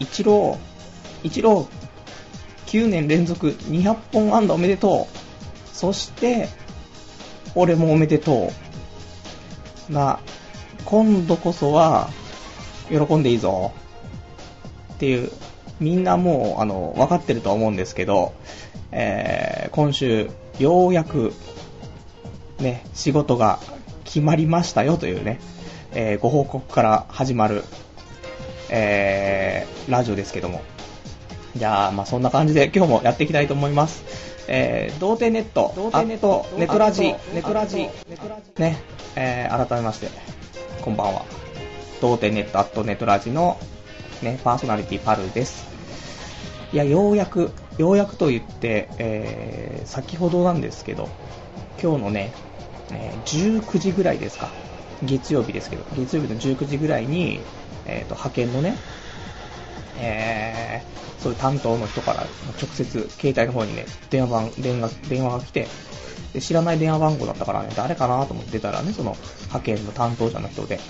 一郎、一郎、9年連続200本安打おめでとう。そして、俺もおめでとう。な、今度こそは、喜んでいいぞ。っていう、みんなもう、あの、分かってると思うんですけど、えー、今週、ようやく、ね、仕事が決まりましたよというね、えーご報告から始まる、えー、ラジオですけども。じゃあ、まあそんな感じで今日もやっていきたいと思います。えー、童貞ネット、童貞ネット、ネトラジ、ネトラジ、ね、えー、改めまして、こんばんは。童貞ネット、アットネトラジの、ね、パーソナリティパルです。いや、ようやく、ようやくと言って、えー、先ほどなんですけど、今日のね、えー19時ぐらいですか。月曜日ですけど、月曜日の19時ぐらいに、えっ、と、派遣のね、えー、そういう担当の人から直接携帯の方にね、電話番、電話、電話が来て、で知らない電話番号だったからね、誰かなと思って出たらね、その派遣の担当者の人で、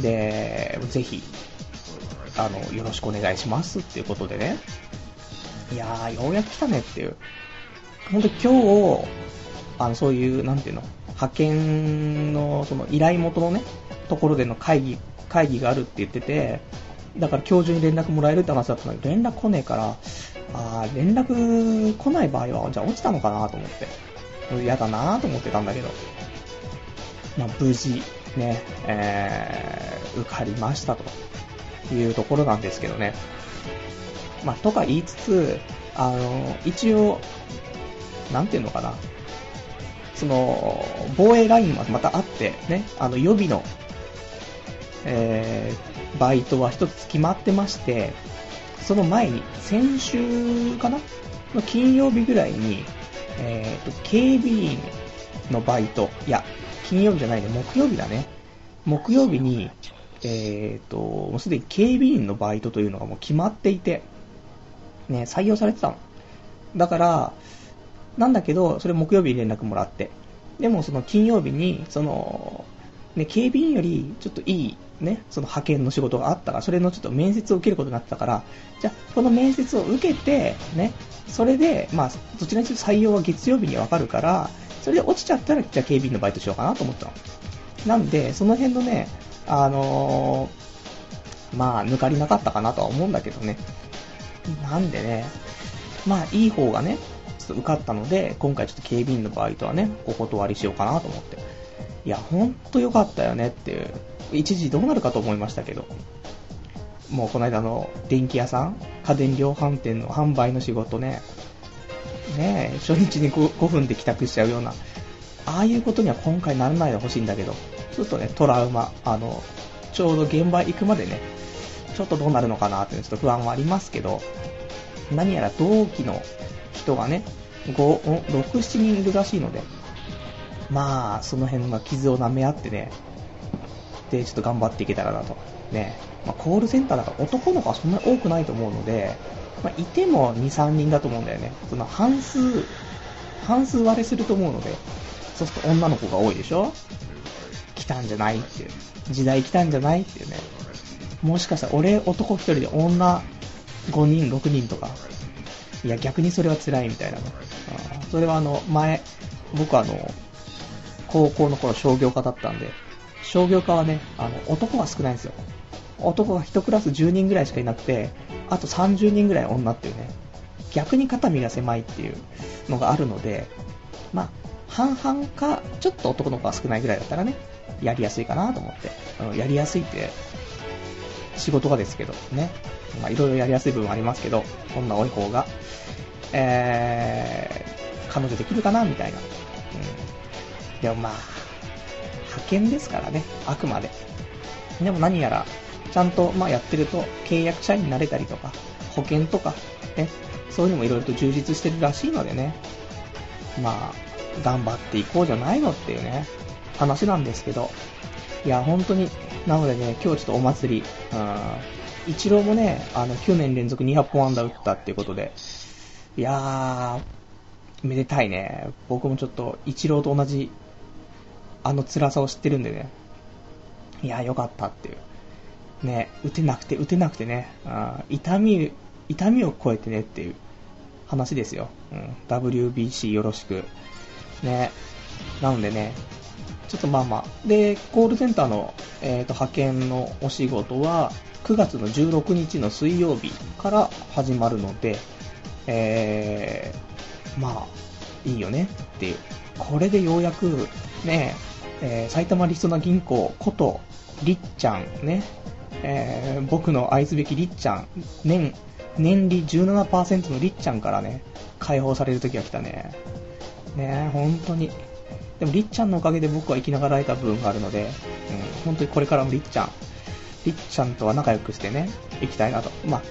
で、ぜひ、あの、よろしくお願いしますっていうことでね、いやー、ようやく来たねっていう。本当に今日、あの、そういう、なんていうの、派遣の、その依頼元のね、ところでの会議、会議があるって言ってて、だから今日中に連絡もらえるって話だったのに、連絡来ねえから、あー、連絡来ない場合は、じゃあ落ちたのかなと思って、嫌だなと思ってたんだけど、まあ、無事、ね、えー、受かりましたというところなんですけどね。まあ、とか言いつつ、あの、一応、なんていうのかな。その、防衛ラインはまたあって、ね、あの、予備の、えー、バイトは一つ決まってまして、その前に、先週かな？の金曜日ぐらいに、えーと、警備員のバイト、いや、金曜日じゃないね、木曜日だね。木曜日に、えーと、もうすでに警備員のバイトというのがもう決まっていて、ね、採用されてたの。だから、なんだけど、それ木曜日に連絡もらって。でもその金曜日に、その、ね、警備員よりちょっといい、ね、その派遣の仕事があったから、それのちょっと面接を受けることになったから、じゃあ、この面接を受けて、ね、それで、まあ、どちらにしろ採用は月曜日にわかるから、それで落ちちゃったら、じゃあ警備員のバイトしようかなと思ったの。なんで、その辺のね、あのーまあ、抜かりなかったかなとは思うんだけどね。なんでね、まあ、いい方がね、ちょっと受かったので、今回ちょっと警備員のバイトはね、お断りしようかなと思って。いや、ほんと良かったよねっていう。一時どうなるかと思いましたけど。もうこの間の電気屋さん家電量販店の販売の仕事ね。ねえ、初日に 5, 5分で帰宅しちゃうような。ああいうことには今回ならないでほしいんだけど、ちょっとね、トラウマ、あの、ちょうど現場行くまでね、ちょっとどうなるのかなっていうちょっと不安はありますけど、何やら同期の人がね、5、6、7人いるらしいので、まあ、その辺の傷を舐め合ってね、で、ちょっと頑張っていけたらなと。ね、まあ、コールセンターだから男の子はそんなに多くないと思うので、まあ、いても2、3人だと思うんだよね。その半数、半数割れすると思うので、そうすると女の子が多いでしょ？来たんじゃないっていう。時代来たんじゃないっていうね。もしかしたら俺男一人で女5人、6人とか。いや、逆にそれは辛いみたいなね。あーそれはあの、前、僕あの、高校の頃商業科だったんで、商業科はね、あの、男が少ないんですよ。男が1クラス10人ぐらいしかいなくて、あと30人ぐらい女っていうね、逆に肩身が狭いっていうのがあるので、まあ、半々か、ちょっと男の子が少ないぐらいだったらね、やりやすいかなと思って、うんやりやすいって、仕事がですけどね、まあいろいろやりやすい部分ありますけど、女多い方が、えー、彼女できるかなみたいな。うん。でもまあ、派遣ですからね、あくまで。でも何やら、ちゃんと、まあ、やってると、契約社員になれたりとか、保険とか、ね、そういうのもいろいろと充実してるらしいのでね、まあ、頑張っていこうじゃないのっていうね、話なんですけど、いや、本当に、なのでね、今日ちょっとお祭り、うーん、一郎もね、あの、9年連続200本安打打ったっていうことで、いやー、めでたいね。僕もちょっと、一郎と同じ、あの辛さを知ってるんでね、いや、よかったっていう。ね、打てなくて打てなくてね、あ痛み、痛みを超えてねっていう話ですよ。うん、WBC よろしく。ね、なのでね、ちょっとまあまあ。で、コールセンターの、えーと、派遣のお仕事は、9月の16日の水曜日から始まるので、えー、まあ、いいよねっていう。これでようやく、ね、えー、埼玉リストナ銀行こと、りっちゃんね、えー、僕の愛すべきりっちゃん、年、年利17%のりっちゃんからね、解放される時が来たね。ね本当に。でもりっちゃんのおかげで僕は生きながらえた部分があるので、うん、本当にこれからもりっちゃん、りっちゃんとは仲良くしてね、行きたいなと。まあ、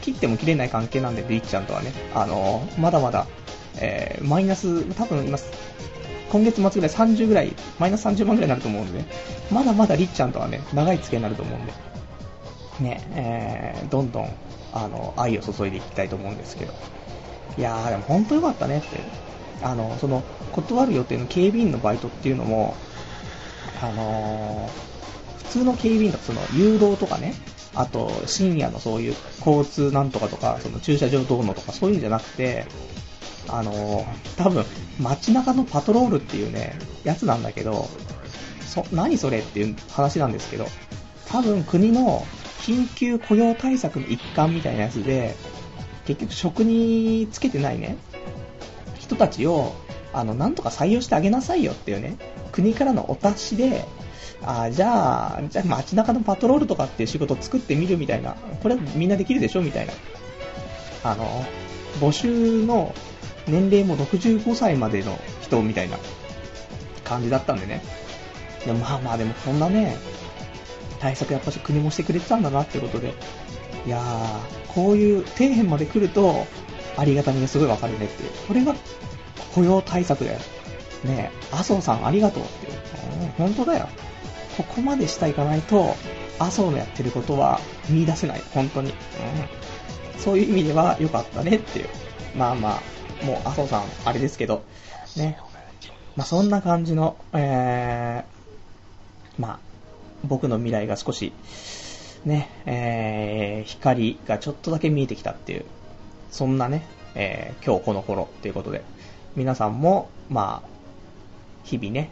切っても切れない関係なんで、りっちゃんとはね、あのー、まだまだ、えー、マイナス、多分今、今月末ぐらい30ぐらい、マイナス30万ぐらいになると思うんで、ね、まだまだりっちゃんとはね、長い付き合いになると思うんで、ね、えー、どんどん、あの、愛を注いでいきたいと思うんですけど。いやー、でも本当良かったねって。あの、その、断る予定の警備員のバイトっていうのも、あのー、普通の警備員のその誘導とかね、あと深夜のそういう交通なんとかとか、その駐車場どうのとかそういうんじゃなくて、あのー、多分街中のパトロールっていうね、やつなんだけど、そ、何それっていう話なんですけど、多分国の緊急雇用対策の一環みたいなやつで、結局職につけてないね、人たちを、あの、なんとか採用してあげなさいよっていうね、国からのお達しで、あじゃあ、じゃあ街中のパトロールとかっていう仕事を作ってみるみたいな、これみんなできるでしょみたいな。あの、募集の年齢も65歳までの人みたいな感じだったんでね。でもまあまあでもこんなね、対策やっぱし国もしてくれてたんだなってことで、いやー、こういう底辺まで来ると、ありがたみがすごいわかるねっていう。これが雇用対策だよ。ねえ、麻生さんありがとうっていう。本当だよ。ここまでしていかないと、麻生のやってることは見出せない。本当に。うん。そういう意味では良かったねっていう。まあまあ、もう麻生さん、あれですけど、ね。まあそんな感じの、えー、まあ、僕の未来が少し、ね、えー、光がちょっとだけ見えてきたっていう、そんなね、えー、今日この頃っていうことで、皆さんも、まあ、日々ね、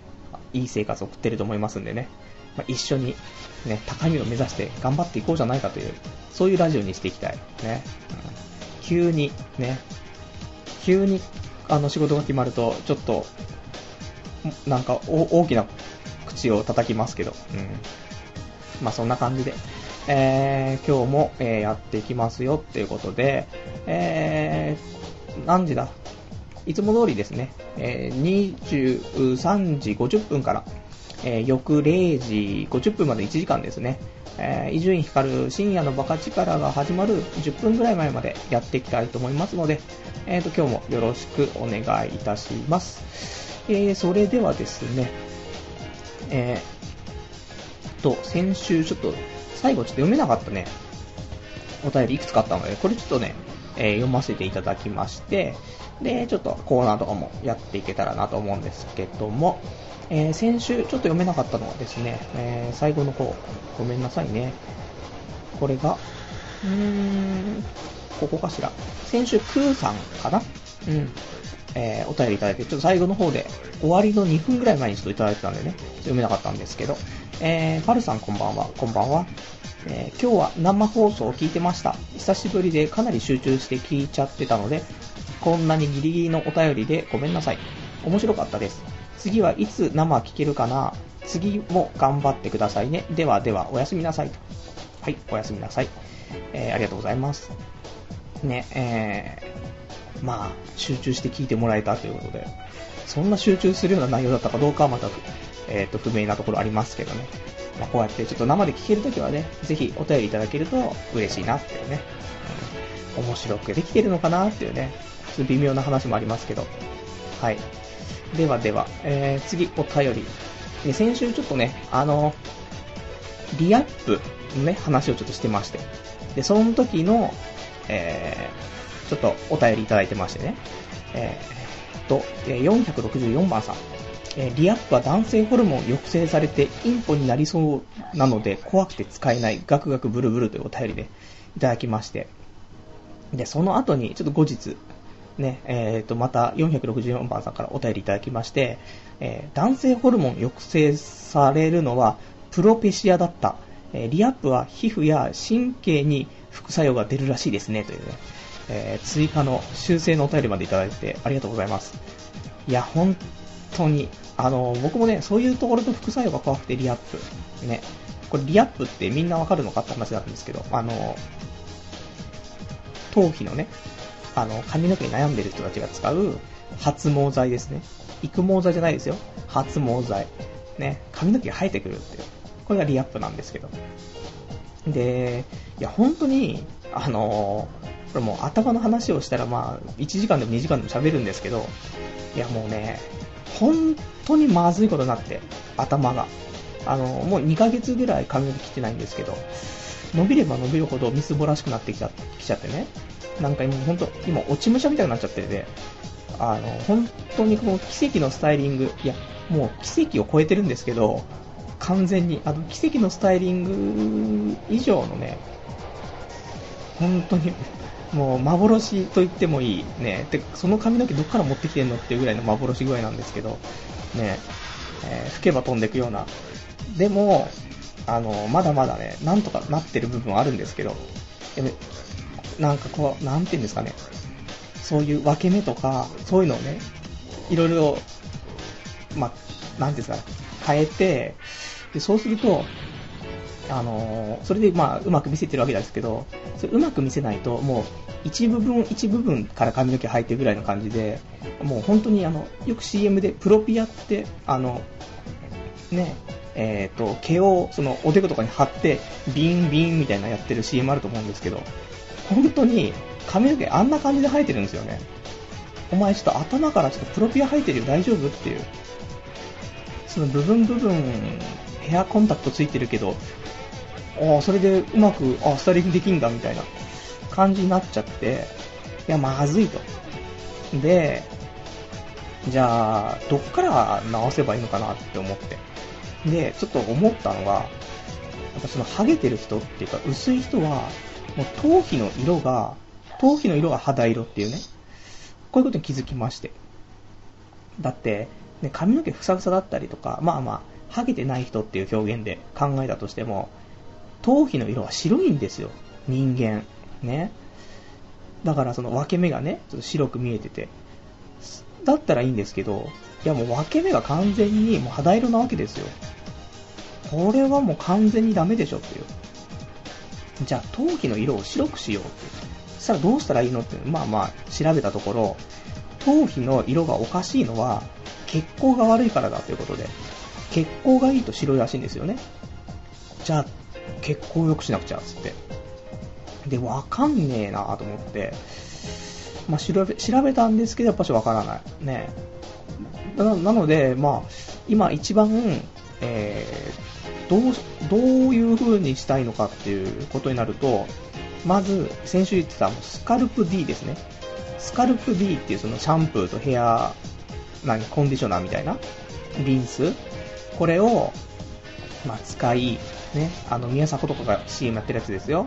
いい生活を送ってると思いますんでね、まあ、一緒に、ね、高みを目指して頑張っていこうじゃないかという、そういうラジオにしていきたい。ね。うん、急に、ね、急に、あの、仕事が決まると、ちょっと、なんか、大きな口を叩きますけど、うん。まあ、そんな感じで、えー、今日も、えー、やっていきますよ。っていうことで、えー、何時だ？いつも通りですね、えー、23時50分から、えー、翌0時50分まで1時間ですね、え伊集院光深夜のバカ力が始まる10分ぐらい前までやっていきたいと思いますので、えーと、今日もよろしくお願いいたします。えー、それではですね、えー、と、先週ちょっと最後ちょっと読めなかったね、お便りいくつかあったので、これちょっとね、えー、読ませていただきまして、で、ちょっとコーナーとかもやっていけたらなと思うんですけども、えー、先週ちょっと読めなかったのはですね、えー、最後の方、ごめんなさいね。これが、うーん、ここかしら。先週、クーさんかな？うん。えー、お便りいただいて、ちょっと最後の方で、終わりの2分ぐらい前にちょっといただいてたんでね、読めなかったんですけど、えー、パルさんこんばんは、こんばんは。えー、今日は生放送を聞いてました。久しぶりでかなり集中して聞いちゃってたので、こんなにギリギリのお便りでごめんなさい。面白かったです。次はいつ生聞けるかな？次も頑張ってくださいね。ではでは、おやすみなさい。はい、おやすみなさい。えー、ありがとうございます。ね、えー、まあ、集中して聞いてもらえたということで、そんな集中するような内容だったかどうかはまた、えっ、ー、と、不明なところありますけどね。まあ、こうやってちょっと生で聞けるときはね、ぜひお便りいただけると嬉しいなっていうね。面白くできてるのかなっていうね、ちょっと微妙な話もありますけど。はい。ではでは、えー、次、お便り。で、先週ちょっとね、あの、リアップのね、話をちょっとしてまして。で、その時の、えー、ちょっとお便りいただいてましてね。えー、と、464番さん。えー、リアップは男性ホルモン抑制されてインポになりそうなので怖くて使えないガクガクブルブルというお便りでいただきまして、で、その後にちょっと後日、ね、えっ、ー、と、また464番さんからお便りいただきまして、えー、男性ホルモン抑制されるのはプロペシアだった。えー、リアップは皮膚や神経に副作用が出るらしいですね、というね、えー、追加の修正のお便りまでいただいてありがとうございます。いや、本当に、あの、僕もね、そういうところと副作用が怖くてリアップ。ね。これリアップってみんなわかるのかって話なんですけど、あの、頭皮のね、あの、髪の毛に悩んでる人たちが使う発毛剤ですね。育毛剤じゃないですよ。発毛剤。ね、髪の毛が生えてくるっていう。これがリアップなんですけど。で、いや、本当に、あのこれもう頭の話をしたらまあ、1時間でも2時間でも喋るんですけど、いやもうね、本当にまずいことになって、頭が。あの、もう2ヶ月ぐらい髪の毛切ってないんですけど、伸びれば伸びるほどみすぼらしくなってきちゃきちゃってね、なんか今本当、今落ち武者みたいになっちゃってて、あの、本当にこの奇跡のスタイリング、いや、もう奇跡を超えてるんですけど、完全に、あの、奇跡のスタイリング以上のね、本当に、もう幻と言ってもいい、ね、で、その髪の毛どっから持ってきてんのっていうぐらいの幻具合なんですけど、ね、えー、吹けば飛んでいくような。でも、あの、まだまだね、なんとかなってる部分はあるんですけど、なんかこう、なんていうんですかね、そういう分け目とか、そういうのをね、いろいろ、まあ、なんていうんですか、変えて、で、そうすると、あの、それでまあ、うまく見せてるわけですけど、それうまく見せないと、もう、一部分一部分から髪の毛生えてるぐらいの感じで、もう本当にあの、よく CM でプロピアって、あの、ね、えっ、ー、と、毛をそのおでことかに貼って、ビンビンみたいなやってる CM あると思うんですけど、本当に髪の毛あんな感じで生えてるんですよね。お前ちょっと頭からちょっとプロピア生えてるよ大丈夫？っていう。その部分部分ヘアコンタクトついてるけど、ああ、それでうまく、あスタイリングできんだみたいな感じになっちゃって、いや、まずいと。で、じゃあ、どっから直せばいいのかなって思って。で、ちょっと思ったのが、やっぱそのハゲてる人っていうか薄い人は、もう頭皮の色が、頭皮の色が肌色っていうね、こういうことに気づきまして。だって、ね、髪の毛ふさふさだったりとか、まあまあ、ハゲてない人っていう表現で考えたとしても、頭皮の色は白いんですよ。人間。ね。だからその分け目がね、ちょっと白く見えてて。だったらいいんですけど、いやもう分け目が完全にもう肌色なわけですよ。これはもう完全にダメでしょっていう。じゃあ頭皮の色を白くしようって。そしたらどうしたらいいのって、まあまあ調べたところ、頭皮の色がおかしいのは血行が悪いからだということで、血行がいいと白いらしいんですよね。じゃあ血行を良くしなくちゃ、つって。で、わかんねえなと思って、まあ、調べ、調べたんですけど、やっぱしわからない。ねななので、まあ、今一番、えー、どう、どういう風にしたいのかっていうことになると、まず、先週言ってたスカルプ D ですね。スカルプ D っていうそのシャンプーとヘア、何、コンディショナーみたいな、リンス。これを、まあ、使い、ね、あの、宮迫とかが CM やってるやつですよ。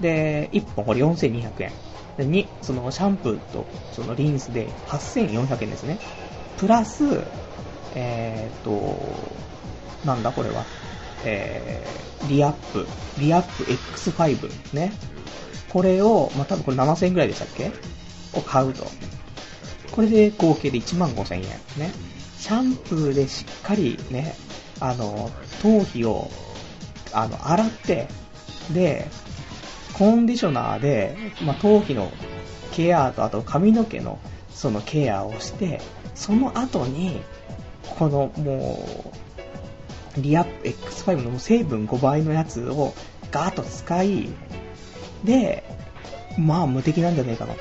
で、1本これ4200円。で、2、そのシャンプーとそのリンスで8400円ですね。プラス、えーと、なんだこれは？えー、リアップ、リアップ X5 ね。これを、まあ、多分これ7000円ぐらいでしたっけ？を買うと。これで合計で1万5000円ね。シャンプーでしっかりね、あの、頭皮をあの、洗って、で、コンディショナーで、まあ、頭皮のケアと、あと髪の毛のそのケアをして、その後に、このもう、リア X5 の成分5倍のやつをガーッと使い、で、まあ無敵なんじゃねえかなと。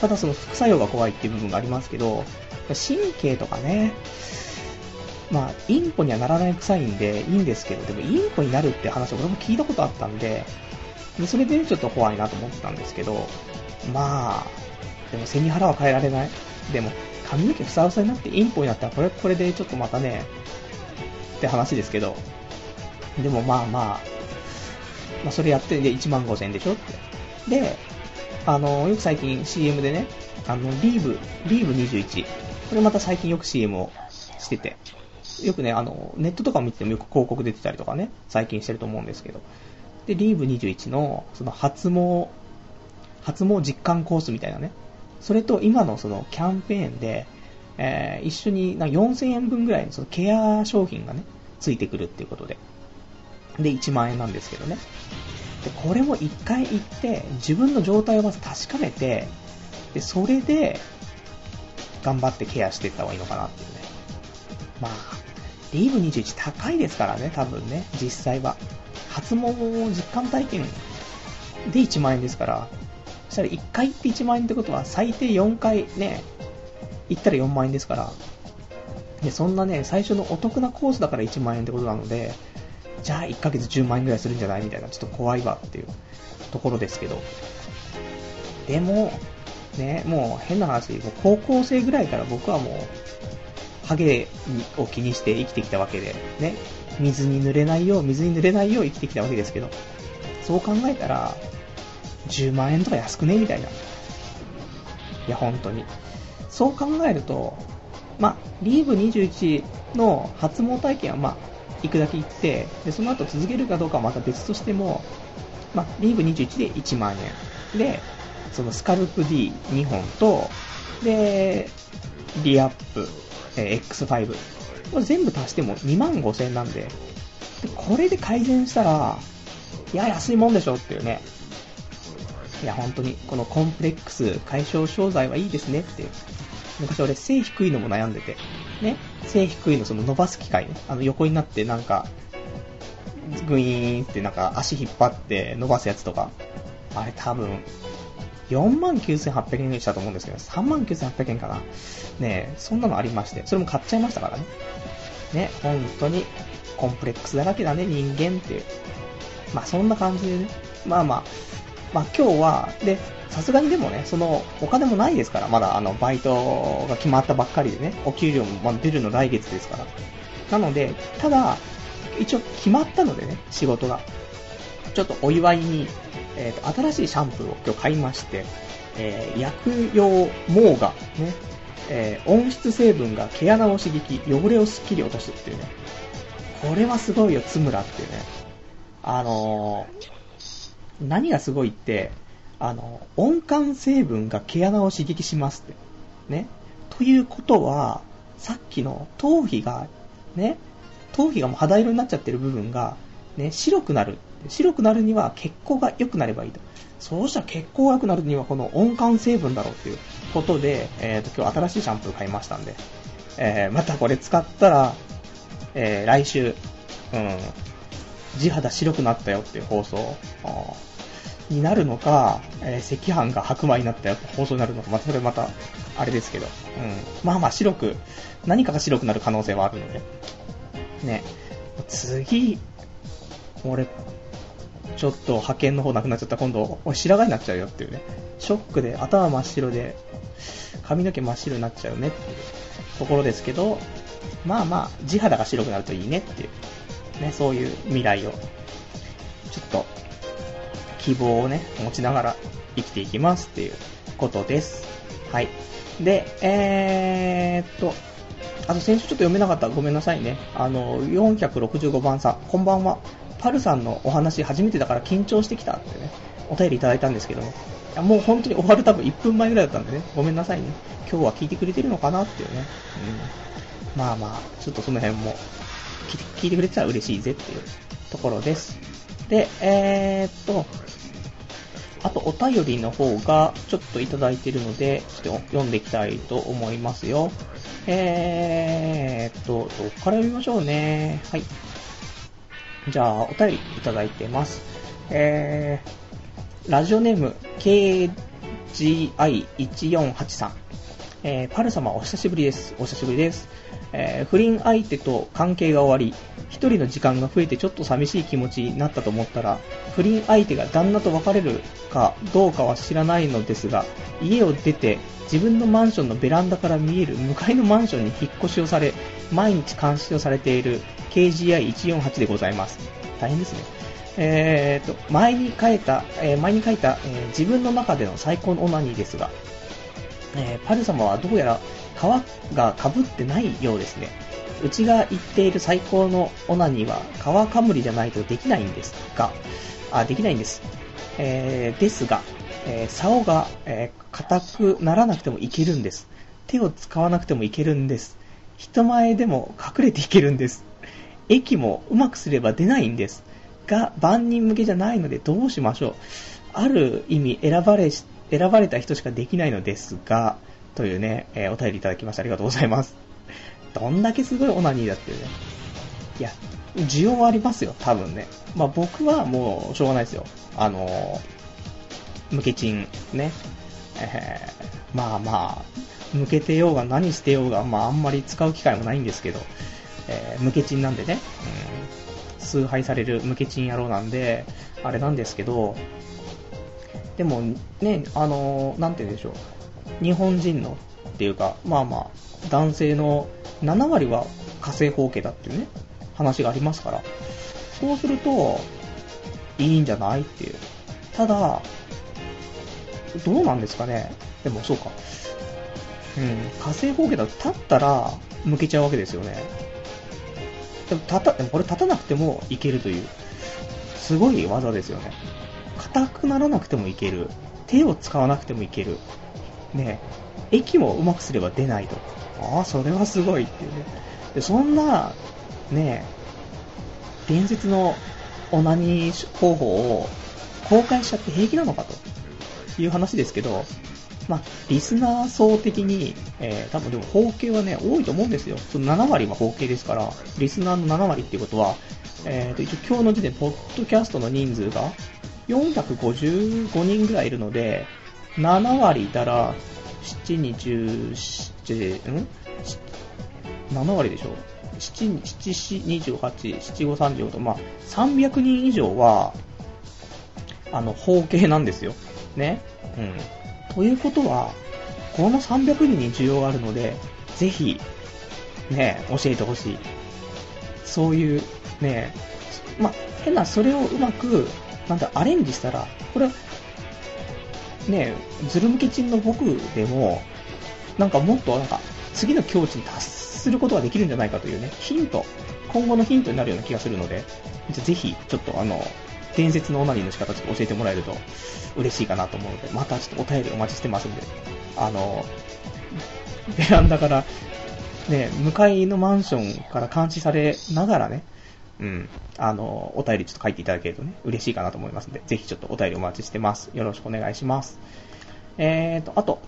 ただその副作用が怖いっていう部分がありますけど、神経とかね、まあ、インポにはならない臭いんでいいんですけど、でもインポになるって話を俺も聞いたことあったんで、でそれでちょっと怖いなと思ったんですけど、まあ、でも背に腹は変えられない。でも、髪の毛ふさふさになってインポになったら、これこれでちょっとまたね、って話ですけど、でもまあまあ、まあそれやってで1万5000円でしょって。で、あの、よく最近 CM でね、あの、リーブ、リーブ21。これまた最近よく CM をしてて、よくね、あの、ネットとか見ててもよく広告出てたりとかね、最近してると思うんですけど。で、リーブ21の、その発毛、発毛実感コースみたいなね。それと今のそのキャンペーンで、えー、一緒にな4000円分ぐらいのそのケア商品がね、ついてくるっていうことで。で、1万円なんですけどね。で、これも一回行って、自分の状態をまず確かめて、で、それで、頑張ってケアしていった方がいいのかなっていうね。まあ、リーブ21高いですからね、多分ね、実際は。初毛実感体験で1万円ですから、そしたら1回行って1万円ってことは最低4回ね、行ったら4万円ですから、で、そんなね、最初のお得なコースだから1万円ってことなので、じゃあ1ヶ月10万円ぐらいするんじゃないみたいな、ちょっと怖いわっていうところですけど。でも、ね、もう変な話、もう高校生ぐらいから僕はもう、ハゲを気にして生きてきたわけで、ね、水に濡れないよう、水に濡れないよう生きてきたわけですけど、そう考えたら、10万円とか安くねみたいな。いや、本当に。そう考えると、まあ、リーブ21の発毛体験は、まあ、行くだけ行って、で、その後続けるかどうかはまた別としても、まあ、リーブ21で1万円。で、そのスカルプ D2 本と、で、リアップ、えー、X5。これ全部足しても2万5千円なんで、でこれで改善したら、いや、安いもんでしょっていうね。いや、本当に、このコンプレックス解消商材はいいですねっていう。昔俺背低いのも悩んでて、ね、背低いのその伸ばす機械ね、あの横になってなんか、グイーンってなんか足引っ張って伸ばすやつとか、あれ多分、49,800円にしたと思うんですけど、39,800円かな。ねえそんなのありまして、それも買っちゃいましたからね。ね、本当に、コンプレックスだらけだね、人間って。いう。まあそんな感じでね、まあまあ、まあ今日は、で、さすがにでもね、その、お金もないですから、まだあの、バイトが決まったばっかりでね、お給料もま出るの来月ですから。なので、ただ、一応決まったのでね、仕事が。ちょっとお祝いに、えー、と、新しいシャンプーを今日買いまして、えー、薬用毛が、ね、えー、温室成分が毛穴を刺激、汚れをすっきり落とすっていうね。これはすごいよ、つむらっていうね。あのー、何がすごいって、あの、温感成分が毛穴を刺激しますって。ね。ということは、さっきの頭皮が、ね、頭皮がもう肌色になっちゃってる部分が、ね、白くなる。白くなるには血行が良くなればいいと。そうしたら血行が良くなるにはこの温感成分だろうっていうことで、えっ、ー、と、今日新しいシャンプー買いましたんで、えー、またこれ使ったら、えー、来週、うん、地肌白くなったよっていう放送を、になるのか、えー、赤飯が白米になったよって放送になるのか、またそれまた、あれですけど、うん。まあまあ白く、何かが白くなる可能性はあるので、ね。次、俺、ちょっと派遣の方なくなっちゃった今度、俺白髪になっちゃうよっていうね。ショックで頭真っ白で、髪の毛真っ白になっちゃうねっていうところですけど、まあまあ、地肌が白くなるといいねっていう、ね、そういう未来を、ちょっと、希望をね、持ちながら生きていきますっていうことです。はい。で、えーっと、あと先週ちょっと読めなかったごめんなさいね。あの、465番さん、こんばんは。パルさんのお話初めてだから緊張してきたってね、お便りいただいたんですけども、もう本当に終わる多分1分前ぐらいだったんでね、ごめんなさいね。今日は聞いてくれてるのかなっていうね。うん。まあまあ、ちょっとその辺も聞いてくれてたら嬉しいぜっていうところです。で、えー、っと、あとお便りの方がちょっといただいているので、ちょっと読んでいきたいと思いますよ。えーっと、どっから読みましょうね。はい。じゃあ、お便りいただいてます。えー、ラジオネーム KGI1483。えー、パル様お久しぶりです。お久しぶりです。えー、不倫相手と関係が終わり、一人の時間が増えてちょっと寂しい気持ちになったと思ったら、不倫相手が旦那と別れるかどうかは知らないのですが、家を出て自分のマンションのベランダから見える向かいのマンションに引っ越しをされ、毎日監視をされている KGI148 でございます。大変ですね。えーと、前に書いた、えー、前に書いた、えー、自分の中での最高のオナニーですが、えー、パル様はどうやら皮が被ってないようですね。うちが言っている最高のオナニーは皮かむりじゃないとできないんですが、あ、できないんです。えー、ですが、えー、竿が、え、硬くならなくてもいけるんです。手を使わなくてもいけるんです。人前でも隠れていけるんです。液もうまくすれば出ないんです。が、万人向けじゃないのでどうしましょう。ある意味選ばれし、選ばれた人しかできないのですが、というね、えー、お便りいただきましてありがとうございます。どんだけすごいオナニーだっていうね。いや、需要はありますよ、多分ね。まあ僕はもうしょうがないですよ。あのー、ムケチンね。えー、まあまあ、向けてようが何してようが、まああんまり使う機会もないんですけど、えー、ムケチンなんでね、うん、崇拝されるムケチン野郎なんで、あれなんですけど、でもね、あのー、なんて言うんでしょう。日本人のっていうか、まあまあ、男性の7割は火星方形だっていうね、話がありますから、そうすると、いいんじゃないっていう。ただ、どうなんですかね。でもそうか。うん、火星方形だと立ったら向けちゃうわけですよね。でも立た、でもこれ立たなくてもいけるという、すごい技ですよね。硬くならなくてもいける。手を使わなくてもいける。ね、液もうまくすれば出ないと。ああ、それはすごいっていうね。で、そんな、ね、伝説のオナニー方法を公開しちゃって平気なのかという話ですけど、まあ、リスナー層的に、えー、多分でも包茎はね、多いと思うんですよ。その7割は包茎ですから、リスナーの7割っていうことは、えーと、一応今日の時点、ポッドキャストの人数が455人ぐらいいるので、7割いたら、7、27、ん ?7 割でしょ？7、7、28、7、5、35と、まあ、300人以上は、あの、包茎なんですよ。ね？うん。ということは、この300人に需要があるので、ぜひ、ね、教えてほしい。そういう、ね、まあ、変な、それをうまく、なんだ、アレンジしたら、これはね、ズル向けチンの僕でも、なんかもっとなんか、次の境地に達することができるんじゃないかというね、ヒント、今後のヒントになるような気がするので、ぜひ、ちょっとあの、伝説のオナニーの仕方ちょっと教えてもらえると嬉しいかなと思うので、またちょっとお便りお待ちしてますんで、あの、ベランダから、ね、向かいのマンションから監視されながらね、うん、あの、お便りちょっと書いていただけるとね、嬉しいかなと思いますので、ぜひちょっとお便りお待ちしてます。よろしくお願いします。えーと、あと、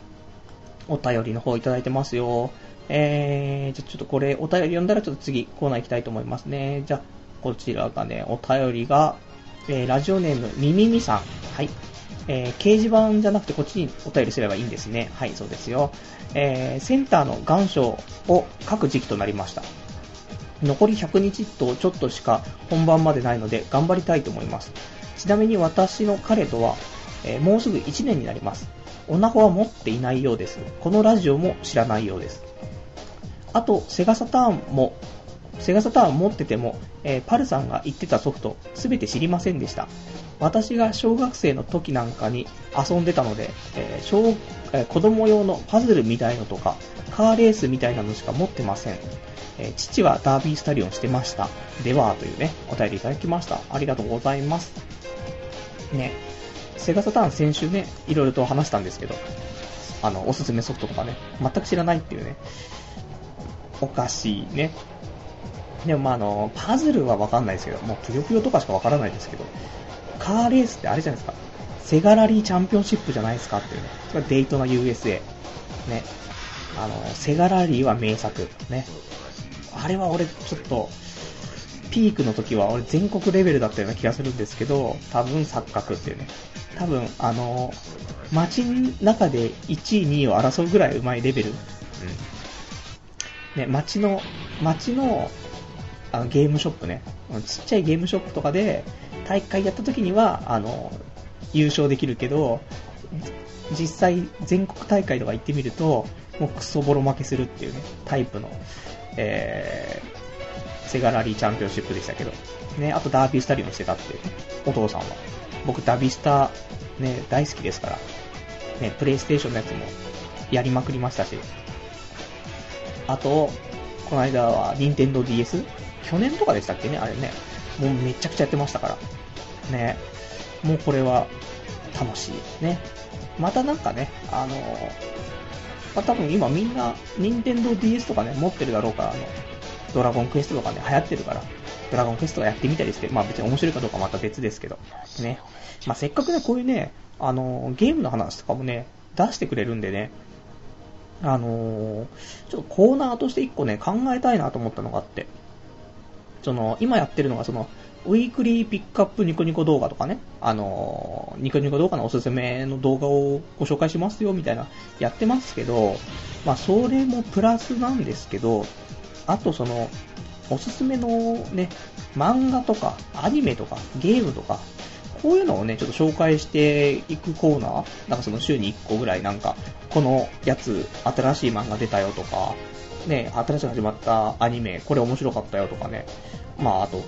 お便りの方いただいてますよ。えー、じゃちょっとこれ、お便り読んだらちょっと次コーナー行きたいと思いますね。じゃこちらがね、お便りが、えー、ラジオネーム、みみみさん。はい。えー、掲示板じゃなくてこっちにお便りすればいいんですね。はい、そうですよ。えー、センターの願書を書く時期となりました。残り100日とちょっとしか本番までないので頑張りたいと思います。ちなみに私の彼とは、えー、もうすぐ1年になります。オナホは持っていないようです。このラジオも知らないようです。あと、セガサターンも、セガサターン持ってても、えー、パルさんが言ってたソフト、すべて知りませんでした。私が小学生の時なんかに遊んでたので、えー小子供用のパズルみたいのとか、カーレースみたいなのしか持ってません。え、父はダービースタリオンしてました。では、というね、お便りいただきました。ありがとうございます。ね、セガサターン先週ね、いろいろと話したんですけど、あの、おすすめソフトとかね、全く知らないっていうね、おかしいね。でもまああの、パズルはわかんないですけど、もうぷよぷよとかしかわからないですけど、カーレースってあれじゃないですか、セガラリーチャンピオンシップじゃないですかっていうね、それデイトナ USA。ね。あの、セガラリーは名作。ね。あれは俺ちょっと、ピークの時は俺全国レベルだったような気がするんですけど、多分錯覚っていうね。多分、あの、街の中で1位、2位を争うぐらい上手いレベル。うん。ね、街の、街の、あの、ゲームショップね。ちっちゃいゲームショップとかで、大会やった時には、あの、優勝できるけど、実際全国大会とか行ってみると、もうクソボロ負けするっていうね、タイプの、えー、セガラリーチャンピオンシップでしたけど、ね、あとダービースタリオンしてたっていうね、お父さんは。僕ダビスタ、ね、大好きですから、ね、プレイステーションのやつもやりまくりましたし、あと、この間は、任天堂 DS? 去年とかでしたっけね？あれね。もうめちゃくちゃやってましたから。ね。もうこれは、楽しい。ね。またなんかね、あのまあ、多分今みんな、任天堂 DS とかね、持ってるだろうから、あの、ドラゴンクエストとかね、流行ってるから、ドラゴンクエストがやってみたりして、まあ別に面白いかどうかまた別ですけど、ね。まあせっかくね、こういうね、あのゲームの話とかもね、出してくれるんでね、あのー、ちょっとコーナーとして一個ね、考えたいなと思ったのがあって、その、今やってるのがその、ウィークリーピックアップニコニコ動画とかね、あの、ニコニコ動画のおすすめの動画をご紹介しますよみたいな、やってますけど、まあ、それもプラスなんですけど、あとその、おすすめのね、漫画とか、アニメとか、ゲームとか、こういうのをね、ちょっと紹介していくコーナーなんかその週に1個ぐらいなんか、このやつ、新しい漫画出たよとか、ね、新しく始まったアニメ、これ面白かったよとかね、まああと、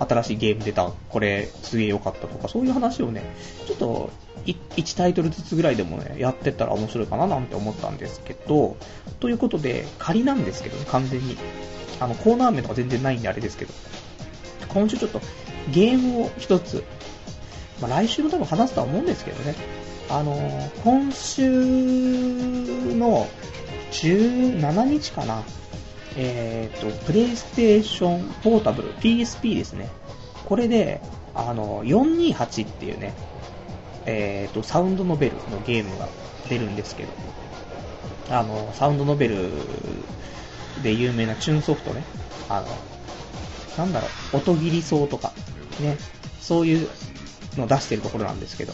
新しいゲーム出た、これすげえ良かったとか、そういう話をね、ちょっと1タイトルずつぐらいでもね、やってったら面白いかななんて思ったんですけど、ということで、仮なんですけどね、完全に。あの、コーナー名とか全然ないんであれですけど、今週ちょっとゲームを一つまあ、来週も多分話すとは思うんですけどね。あのー、今週の17日かな。えっ、ー、と、プレイステーションポータブル、PSP ですね。これで、あの、428っていうね、えっ、ー、と、サウンドノベルのゲームが出るんですけど、あの、サウンドノベルで有名なチューンソフトね、あの、なんだろう、音切り草とか、ね、そういうの出してるところなんですけど。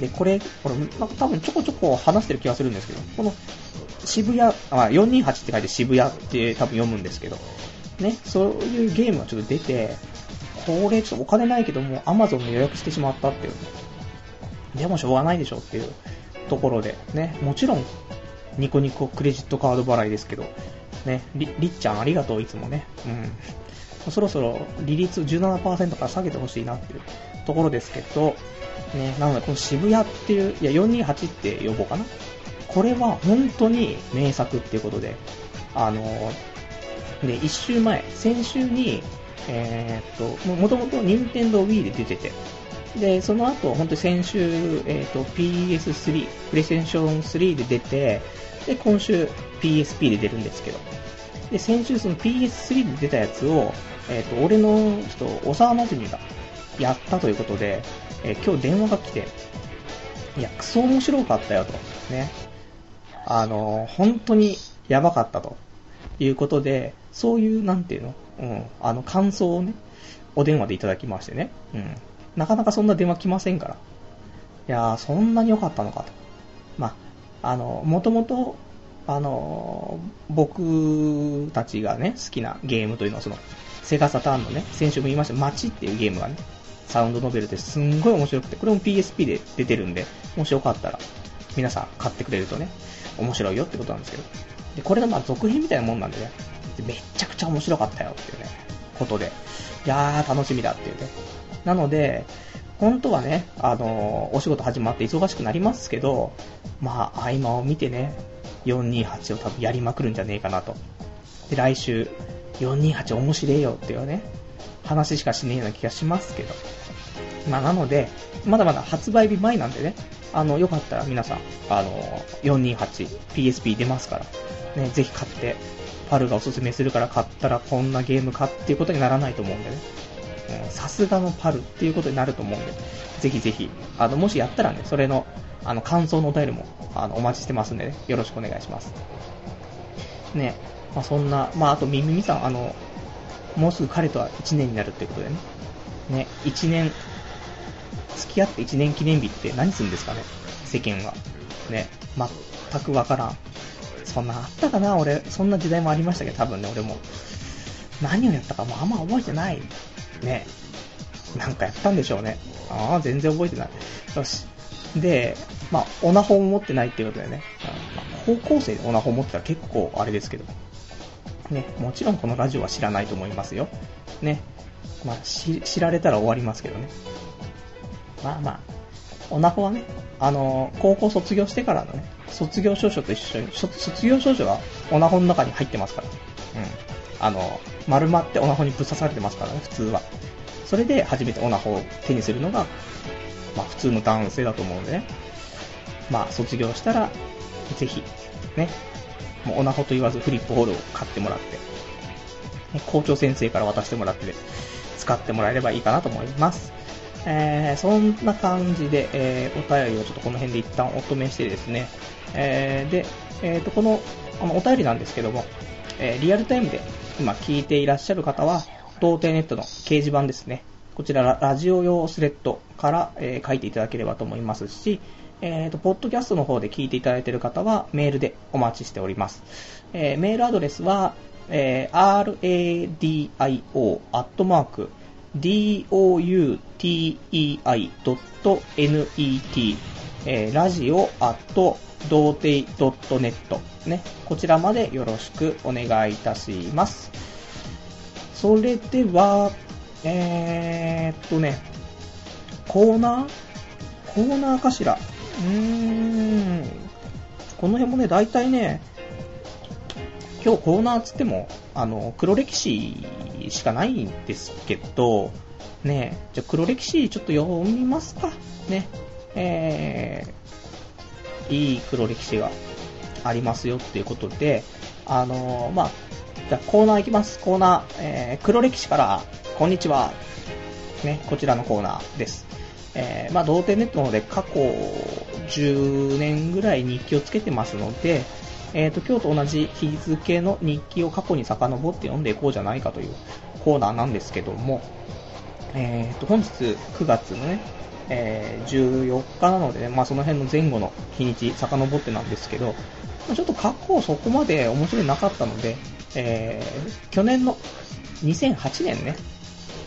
で、これ、これ、多分ちょこちょこ話してる気がするんですけど、この渋谷、あ、428って書いて渋谷って多分読むんですけど、ね、そういうゲームがちょっと出て、これちょっとお金ないけども、Amazon で予約してしまったっていう。でもしょうがないでしょっていうところで、ね、もちろん、ニコニコクレジットカード払いですけど、ね、りりっちゃんありがとう、いつもね。うん。そろそろ利率17%から下げてほしいなっていうところですけど、ね、なのでこの渋谷っていう、いや428って呼ぼうかな。これは本当に名作っていうことで、あの、で、一週前、先週に、えー、っと、もともと任天堂 Wii で出てて、で、その後、本当に先週、えー、っと、PS3、プレイステーション3で出て、で、今週 PSP で出るんですけど、で、先週その PS3 で出たやつを、えー、っと、俺のちょっと幼馴染がやったということで、えー、今日電話が来て、いや、クソ面白かったよと。ね。あの、本当にやばかったと。いうことで、そういう、なんていうの？うん。あの、感想をね、お電話でいただきましてね。うん。なかなかそんな電話来ませんから。いやー、そんなに良かったのかと。まあ、あの、もともと、あの、僕たちがね、好きなゲームというのは、その、セガサターンのね、先週も言いました、街っていうゲームがね、サウンドノベルですんごい面白くて、これも PSP で出てるんで、もしよかったら、皆さん買ってくれるとね、面白いよってことなんですけど。で、これのまあ続編みたいなもんなんでね、めちゃくちゃ面白かったよっていうね、ことで、いやー楽しみだっていうね。なので、本当はね、あのー、お仕事始まって忙しくなりますけど、まあ、合間を見てね、428を多分やりまくるんじゃねえかなと。で、来週、428面白いよっていうね、話しかしねえような気がしますけど。まあ、なので、まだまだ発売日前なんでね、あの、よかったら皆さん、あの、428 PSP 出ますから、ね、ぜひ買って、パルがおすすめするから買ったらこんなゲームかっていうことにならないと思うんでね。さすがのパルっていうことになると思うんで、ぜひぜひ、あの、もしやったらね、それの、あの、感想のお便りも、あの、お待ちしてますんでね、よろしくお願いします。ね、まあ、そんな、まあ、あと、みみみさん、あの、もうすぐ彼とは1年になるってことでね。ね、1年付き合って1年記念日って何するんですかね？世間は。ね、全くわからん。そんなあったかな？俺、そんな時代もありましたけど、多分ね、俺も。何をやったかもうあんま覚えてない。ね。なんかやったんでしょうね。ああ、全然覚えてない。よし。で、まあ、オナホン持ってないっていうことでね、まあ、高校生でオナホ持ってたら結構あれですけど、ね、もちろんこのラジオは知らないと思いますよ。ね。まあ、知られたら終わりますけどね。まあまあ、オナホはね、あの、高校卒業してからのね、卒業証書と一緒に、卒業証書がオナホの中に入ってますから。うん。あの、丸まってオナホにぶっ刺されてますからね、普通は。それで初めてオナホを手にするのが、まあ普通の男性だと思うんでね。まあ卒業したら、ぜひ、ね、もうオナホと言わずフリップホールを買ってもらって、校長先生から渡してもらって、使ってもらえればいいかなと思います。えー、そんな感じで、えー、お便りをちょっとこの辺で一旦お止めしてですね、えー、で、えーと、この、あの、お便りなんですけども、え、リアルタイムで今聞いていらっしゃる方は、童貞ネットの掲示板ですね。こちらラジオ用スレッドから、え、書いていただければと思いますし、えっ、と、ポッドキャストの方で聞いていただいている方はメールでお待ちしております。え、メールアドレスは、えー、radio アットマーク doutei.net、えー、ラジオアット童貞 .net ね、こちらまでよろしくお願いいたします。それでは、えー、っとね、コーナー？コーナーかしら？うーん、この辺もね、大体ね、今日コーナーつっても、あの、黒歴史しかないんですけど、ね、じゃ黒歴史ちょっと読みますか。ね、えー、いい黒歴史がありますよっていうことで、あのー、まあ、じゃコーナーいきます。コーナー、えー、黒歴史から、こんにちは。ね、こちらのコーナーです。えー、まあ、童貞ネットので過去10年ぐらい日記をつけてますので、えっ、ー、と、今日と同じ日付の日記を過去に遡って読んでいこうじゃないかというコーナーなんですけども、えっ、ー、と、本日9月のね、えー、14日なのでね、まあ、その辺の前後の日にち遡ってなんですけど、ちょっと過去そこまで面白いなかったので、えー、去年の2008年ね、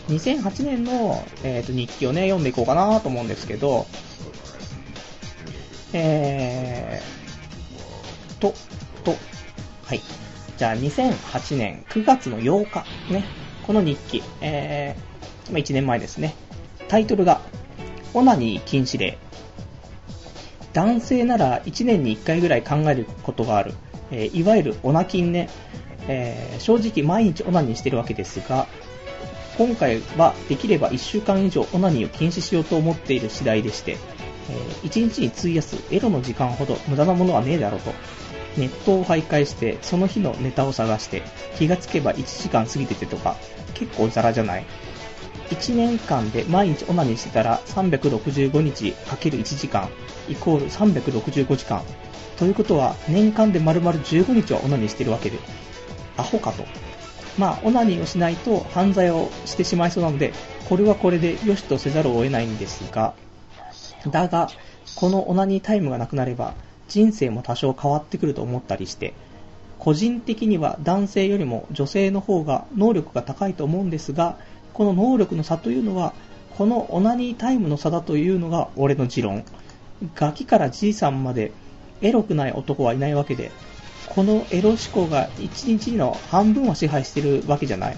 2008年の、えーと、日記をね、読んでいこうかなと思うんですけど、えー、と、と、はい。じゃあ、2008年9月の8日、ね、この日記、えー、まあ、1年前ですね。タイトルが、オナニー禁止令。男性なら1年に1回ぐらい考えることがある。えー、いわゆるオナキンね。えー、正直毎日オナニーしてるわけですが、今回はできれば1週間以上オナニーを禁止しようと思っている次第でして、えー、1日に費やすエロの時間ほど無駄なものはねえだろうと、ネットを徘徊してその日のネタを探して気がつけば1時間過ぎててとか結構ザラじゃない？1年間で毎日オナニーしてたら365日かける1時間イコール365時間。ということは年間で丸々15日はオナニーしてるわけで。アホかと。まあ、オナニーをしないと犯罪をしてしまいそうなので、これはこれで良しとせざるを得ないんですが、だが、このオナニータイムがなくなれば、人生も多少変わってくると思ったりして、個人的には男性よりも女性の方が能力が高いと思うんですが、この能力の差というのは、このオナニータイムの差だというのが俺の持論。ガキからじいさんまでエロくない男はいないわけで、このエロ思考が1日の半分は支配しているわけじゃない。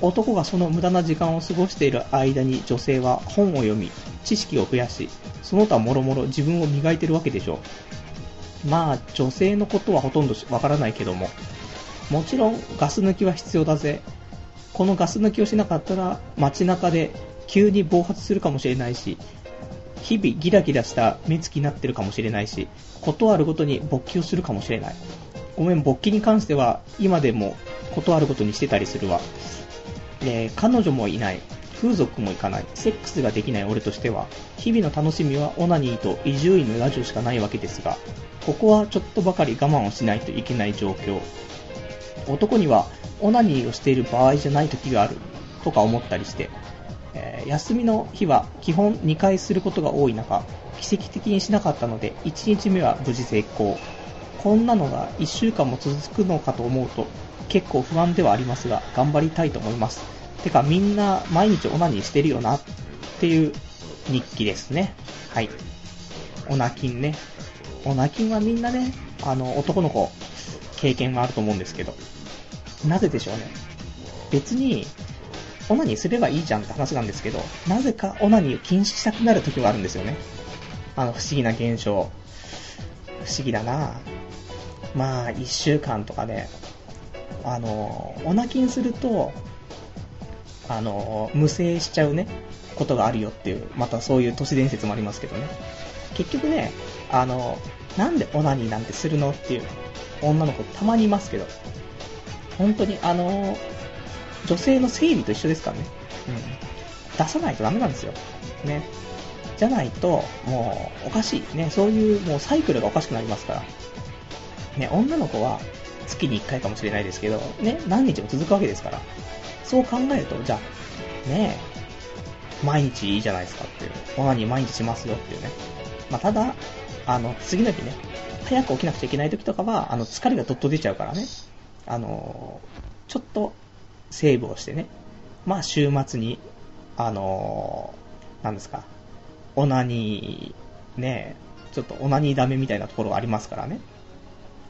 男がその無駄な時間を過ごしている間に女性は本を読み、知識を増やし、その他もろもろ自分を磨いてるわけでしょう。まあ、女性のことはほとんどわからないけども、もちろんガス抜きは必要だぜ。このガス抜きをしなかったら街中で急に暴発するかもしれないし、日々ギラギラした目つきになってるかもしれないし、ことあるごとに勃起をするかもしれない。ごめん、勃起に関しては今でもことあるごとにしてたりするわ。で、彼女もいない。風俗も行かない。セックスができない俺としては、日々の楽しみはオナニーと伊集院のラジオしかないわけですが、ここはちょっとばかり我慢をしないといけない状況。男にはオナニーをしている場合じゃない時があるとか思ったりして、えー、休みの日は基本2回することが多い中、奇跡的にしなかったので、1日目は無事成功。こんなのが1週間も続くのかと思うと、結構不安ではありますが、頑張りたいと思います。てかみんな毎日オナニーしてるよなっていう日記ですね。はい。オナキンね。オナキンはみんなね、あの、男の子、経験はあると思うんですけど。なぜでしょうね。別に、オナニーすればいいじゃんって話なんですけど、なぜかオナニーを禁止したくなる時があるんですよね。あの、不思議な現象。不思議だなまあ、一週間とかね、あの、オナキンすると、あの、無制しちゃうね、ことがあるよっていう、またそういう都市伝説もありますけどね。結局ね、あの、なんでオナニーなんてするのっていう女の子たまにいますけど、本当にあの、女性の生理と一緒ですからね。うん。出さないとダメなんですよ。ね。じゃないと、もう、おかしい。ね。そういう、もうサイクルがおかしくなりますから。ね、女の子は月に1回かもしれないですけど、ね、何日も続くわけですから。そう考えると、じゃあ、ね毎日いいじゃないですかっていう。オナニー毎日しますよっていうね。まあ、ただ、あの、次の日ね、早く起きなくちゃいけない時とかは、あの、疲れがどっと出ちゃうからね。あの、ちょっと、セーブをしてね。まあ、週末に、あの、なんですか、オナニー、ね、ちょっとオナニーダメみたいなところがありますからね。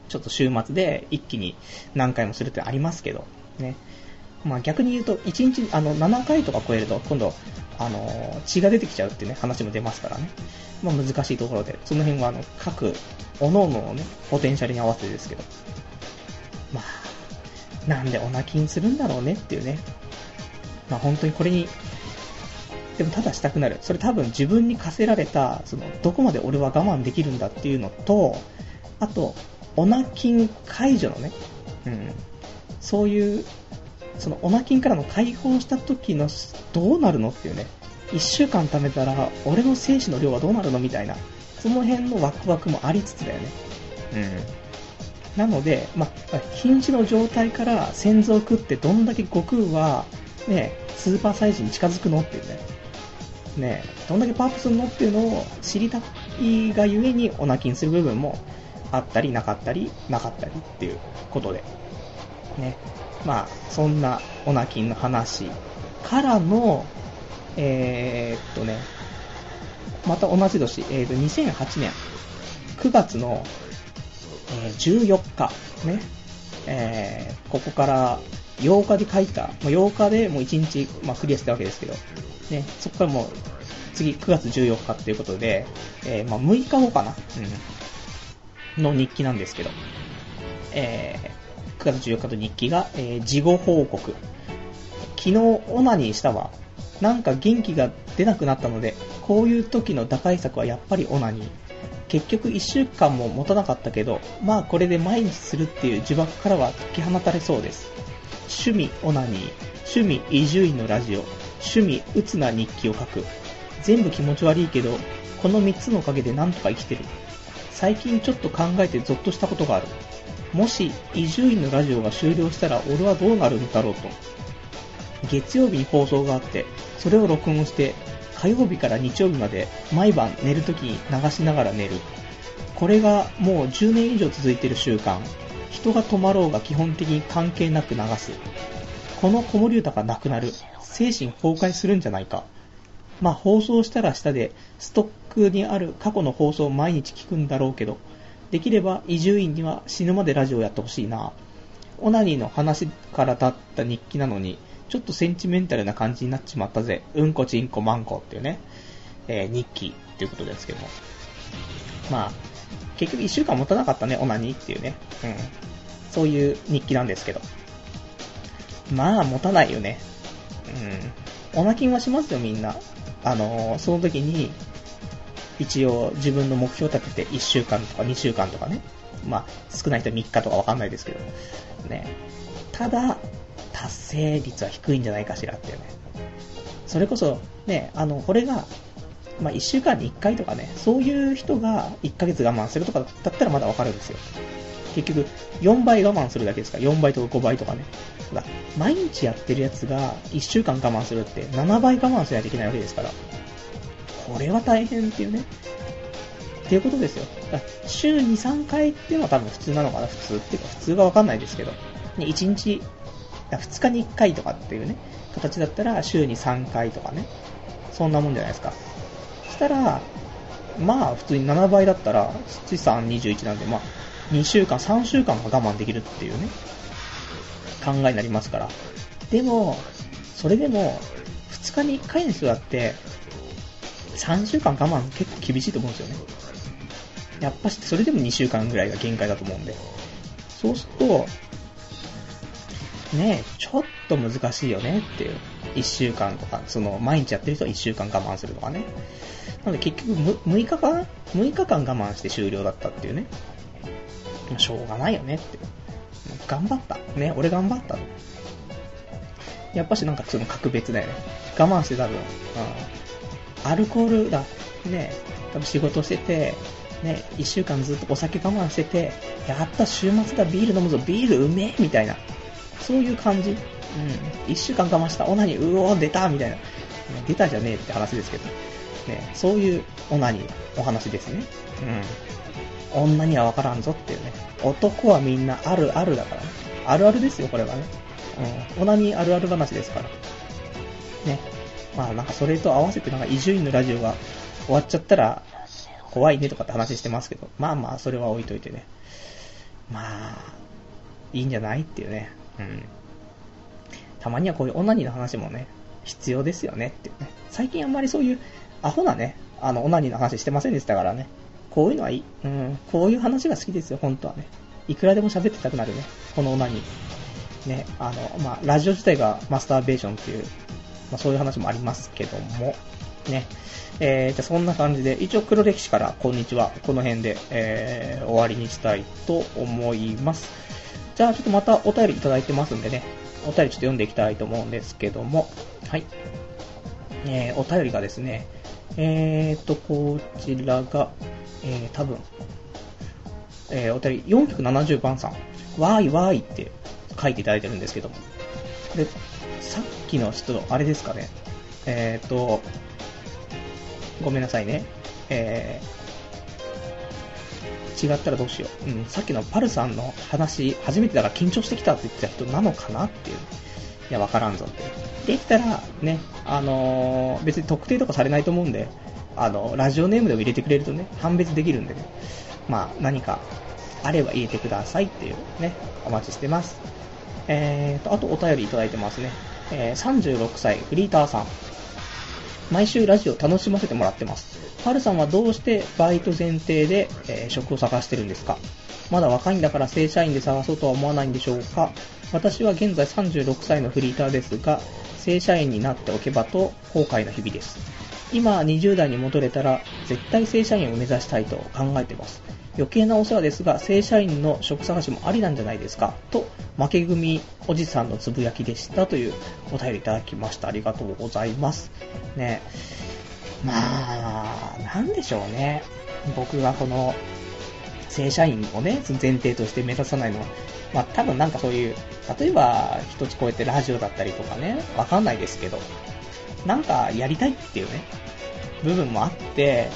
ちょっと週末で一気に何回もするってありますけど、ね。まあ逆に言うと、1日、あの、7回とか超えると、今度、あの、血が出てきちゃうっていうね、話も出ますからね。まあ難しいところで、その辺はあの、各、各々のね、ポテンシャルに合わせてですけど。まあ、なんでオナキンするんだろうねっていうね。まあ本当にこれに、でもただしたくなる。それ多分自分に課せられた、その、どこまで俺は我慢できるんだっていうのと、あと、オナキン解除のね、うん、そういう、そのオナキンからの解放した時のどうなるのっていうね、1週間貯めたら俺の精子の量はどうなるのみたいな、その辺のワクワクもありつつだよね。うん。なので、まあ、瀕死の状態から先祖を食ってどんだけ悟空は、ね、スーパーサイズに近づくのっていうね。ね、どんだけパワーアップするのっていうのを知りたいがゆえにオナキンする部分もあったりなかったりなかったりっていうことで、ね。まあ、そんなオナキンの話からの、えー、っとね、また同じ年、えー、と2008年9月の、え、14日、ね、えー、ここから8日で書いた、もう8日でもう1日、まあ、クリアしたわけですけど、ね、そこからもう次9月14日っていうことで、えー、まあ、6日後かな、うん、の日記なんですけど、えー、9月14日の日記が、えー、事後報告。昨日オナニーしたわ。なんか元気が出なくなったので、こういう時の打開策はやっぱりオナニー。結局1週間も持たなかったけど、まあこれで毎日するっていう呪縛からは解き放たれそうです。趣味オナニー、趣味伊集院のラジオ、趣味鬱な日記を書く。全部気持ち悪いけど、この3つのおかげでなんとか生きてる。最近ちょっと考えてゾッとしたことがある。もし、伊集院のラジオが終了したら俺はどうなるんだろうと。月曜日に放送があって、それを録音して、火曜日から日曜日まで毎晩寝るときに流しながら寝る。これがもう10年以上続いてる習慣。人が止まろうが基本的に関係なく流す。この子守歌がなくなる。精神崩壊するんじゃないか。まあ放送したら下でストックにある過去の放送を毎日聞くんだろうけど、できれば伊集院には死ぬまでラジオやってほしいな。オナニーの話から立った日記なのに、ちょっとセンチメンタルな感じになっちまったぜ。うんこちんこまんこっていうね、えー、日記っていうことですけども。まあ、結局一週間持たなかったね、オナニーっていうね。うん。そういう日記なんですけど。まあ、持たないよね。うん。オナキンはしますよ、みんな。あのー、その時に、一応自分の目標を立てて1週間とか2週間とかね。まあ、少ない人は3日とかわかんないですけど。ね。ただ、達成率は低いんじゃないかしらってね。それこそ、ね、あの、これが、まあ、1週間に1回とかね、そういう人が1ヶ月我慢するとかだったらまだわかるんですよ。結局、4倍我慢するだけですから、4倍とか5倍とかね。毎日やってるやつが1週間我慢するって7倍我慢しないといけないわけですから。これは大変っていうね。っていうことですよ。週2、3回っていうのは多分普通なのかな普通っていうか普通がわかんないですけど。1日、2日に1回とかっていうね、形だったら週に3回とかね、そんなもんじゃないですか。そしたら、まあ普通に7倍だったら、7、3、21なんで、まあ2週間、3週間は我慢できるっていうね、考えになりますから。でも、それでも、2日に1回の人だって、3週間我慢結構厳しいと思うんですよね。やっぱし、それでも2週間ぐらいが限界だと思うんで。そうすると、ねちょっと難しいよねっていう。1週間とか、その、毎日やってる人は1週間我慢するとかね。なので結局6日間 ?6 日間我慢して終了だったっていうね。しょうがないよねって。頑張った。ね、俺頑張った。やっぱしなんかその格別だよね。我慢してた分、うん、アルコールだ。ね、多分仕事してて、ね、1週間ずっとお酒我慢してて、やった週末だ、ビール飲むぞ、ビールうめえみたいな。そういう感じ。うん。1週間我慢した、オナニー、うおー、出たみたいな。出たじゃねえって話ですけど。ね、そういうオナニー、お話ですね。うん。女にはわからんぞっていうね。男はみんなあるあるだからね。あるあるですよ、これはね。うん。オナニーあるある話ですから。ね。まあなんかそれと合わせてなんか伊集院のラジオが終わっちゃったら怖いねとかって話してますけど、まあまあそれは置いといてね。まあ、いいんじゃないっていうね。うん。たまにはこういうオナニーの話もね、必要ですよねっていうね。最近あんまりそういうアホなね、あの、オナニーの話してませんでしたからね。こういうのはいい。うん、こういう話が好きですよ、本当はね。いくらでも喋ってたくなるね、このオナニー。ね、あの、まあ、ラジオ自体がマスターベーションっていう、まあ、そういう話もありますけども、ね。えー、じゃそんな感じで、一応黒歴史からこんにちは、この辺で、えー、終わりにしたいと思います。じゃあちょっとまたお便りいただいてますんでね、お便りちょっと読んでいきたいと思うんですけども、はい。えー、お便りがですね、えーと、こちらが、えー、多分、えー、お便り470番さん、わーいわーいって書いていただいてるんですけども、これ、さっきの人、あれですかね、えーと、ごめんなさいね、えー、違ったらどうしよう。うん、さっきのパルさんの話、初めてだから緊張してきたって言ってた人なのかなっていう。いや、わからんぞって。できたら、ね、あのー、別に特定とかされないと思うんで、あの、ラジオネームでも入れてくれるとね、判別できるんでね、まあ、何かあれば入れてくださいっていうね、お待ちしてます。えーと、あとお便りいただいてますね。えー、36歳、フリーターさん。毎週ラジオ楽しませてもらってます。パルさんはどうしてバイト前提で、えー、職を探してるんですか？まだ若いんだから正社員で探そうとは思わないんでしょうか？私は現在36歳のフリーターですが、正社員になっておけばと後悔の日々です。今20代に戻れたら絶対正社員を目指したいと考えてます。余計なお世話ですが、正社員の職探しもありなんじゃないですかと、負け組おじさんのつぶやきでしたというお便りいただきました。ありがとうございます。ね。まあ、なんでしょうね。僕がこの、正社員をね、前提として目指さないのは、まあ多分なんかそういう、例えば一つ超えてラジオだったりとかね、わかんないですけど、なんかやりたいっていうね、部分もあって、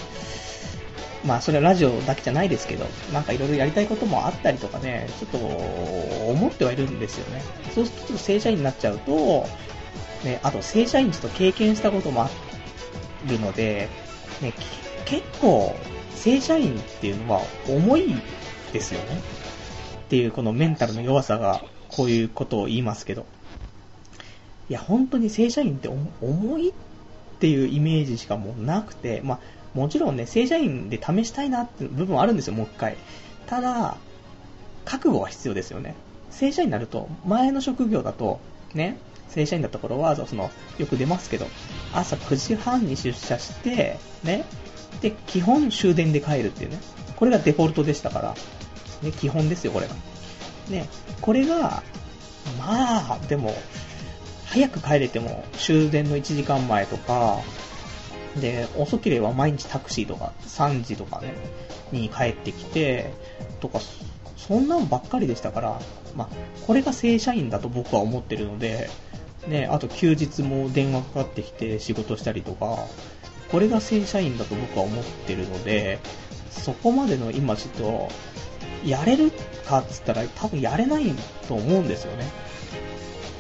まあそれはラジオだけじゃないですけど、なんかいろいろやりたいこともあったりとかね、ちょっと思ってはいるんですよね。そうするとちょっと正社員になっちゃうと、ね、あと正社員ちょっと経験したこともあるので、ね、結構正社員っていうのは重いですよね。っていうこのメンタルの弱さがこういうことを言いますけど。いや、本当に正社員って重いっていうイメージしかもうなくて、まあ、もちろんね、正社員で試したいなって部分はあるんですよ、もう一回。ただ、覚悟は必要ですよね。正社員になると、前の職業だと、ね、正社員だった頃は、その、よく出ますけど、朝9時半に出社して、ね、で、基本終電で帰るっていうね。これがデフォルトでしたから、ね、基本ですよ、これが。ね、これが、まあ、でも、早く帰れても終電の1時間前とか、で、遅ければ毎日タクシーとか3時とかね、に帰ってきて、とか、そんなんばっかりでしたから、まあ、これが正社員だと僕は思ってるので、ね、あと休日も電話かかってきて仕事したりとか、これが正社員だと僕は思ってるので、そこまでの今ちょっと、やれるかっつったら多分やれないと思うんですよね。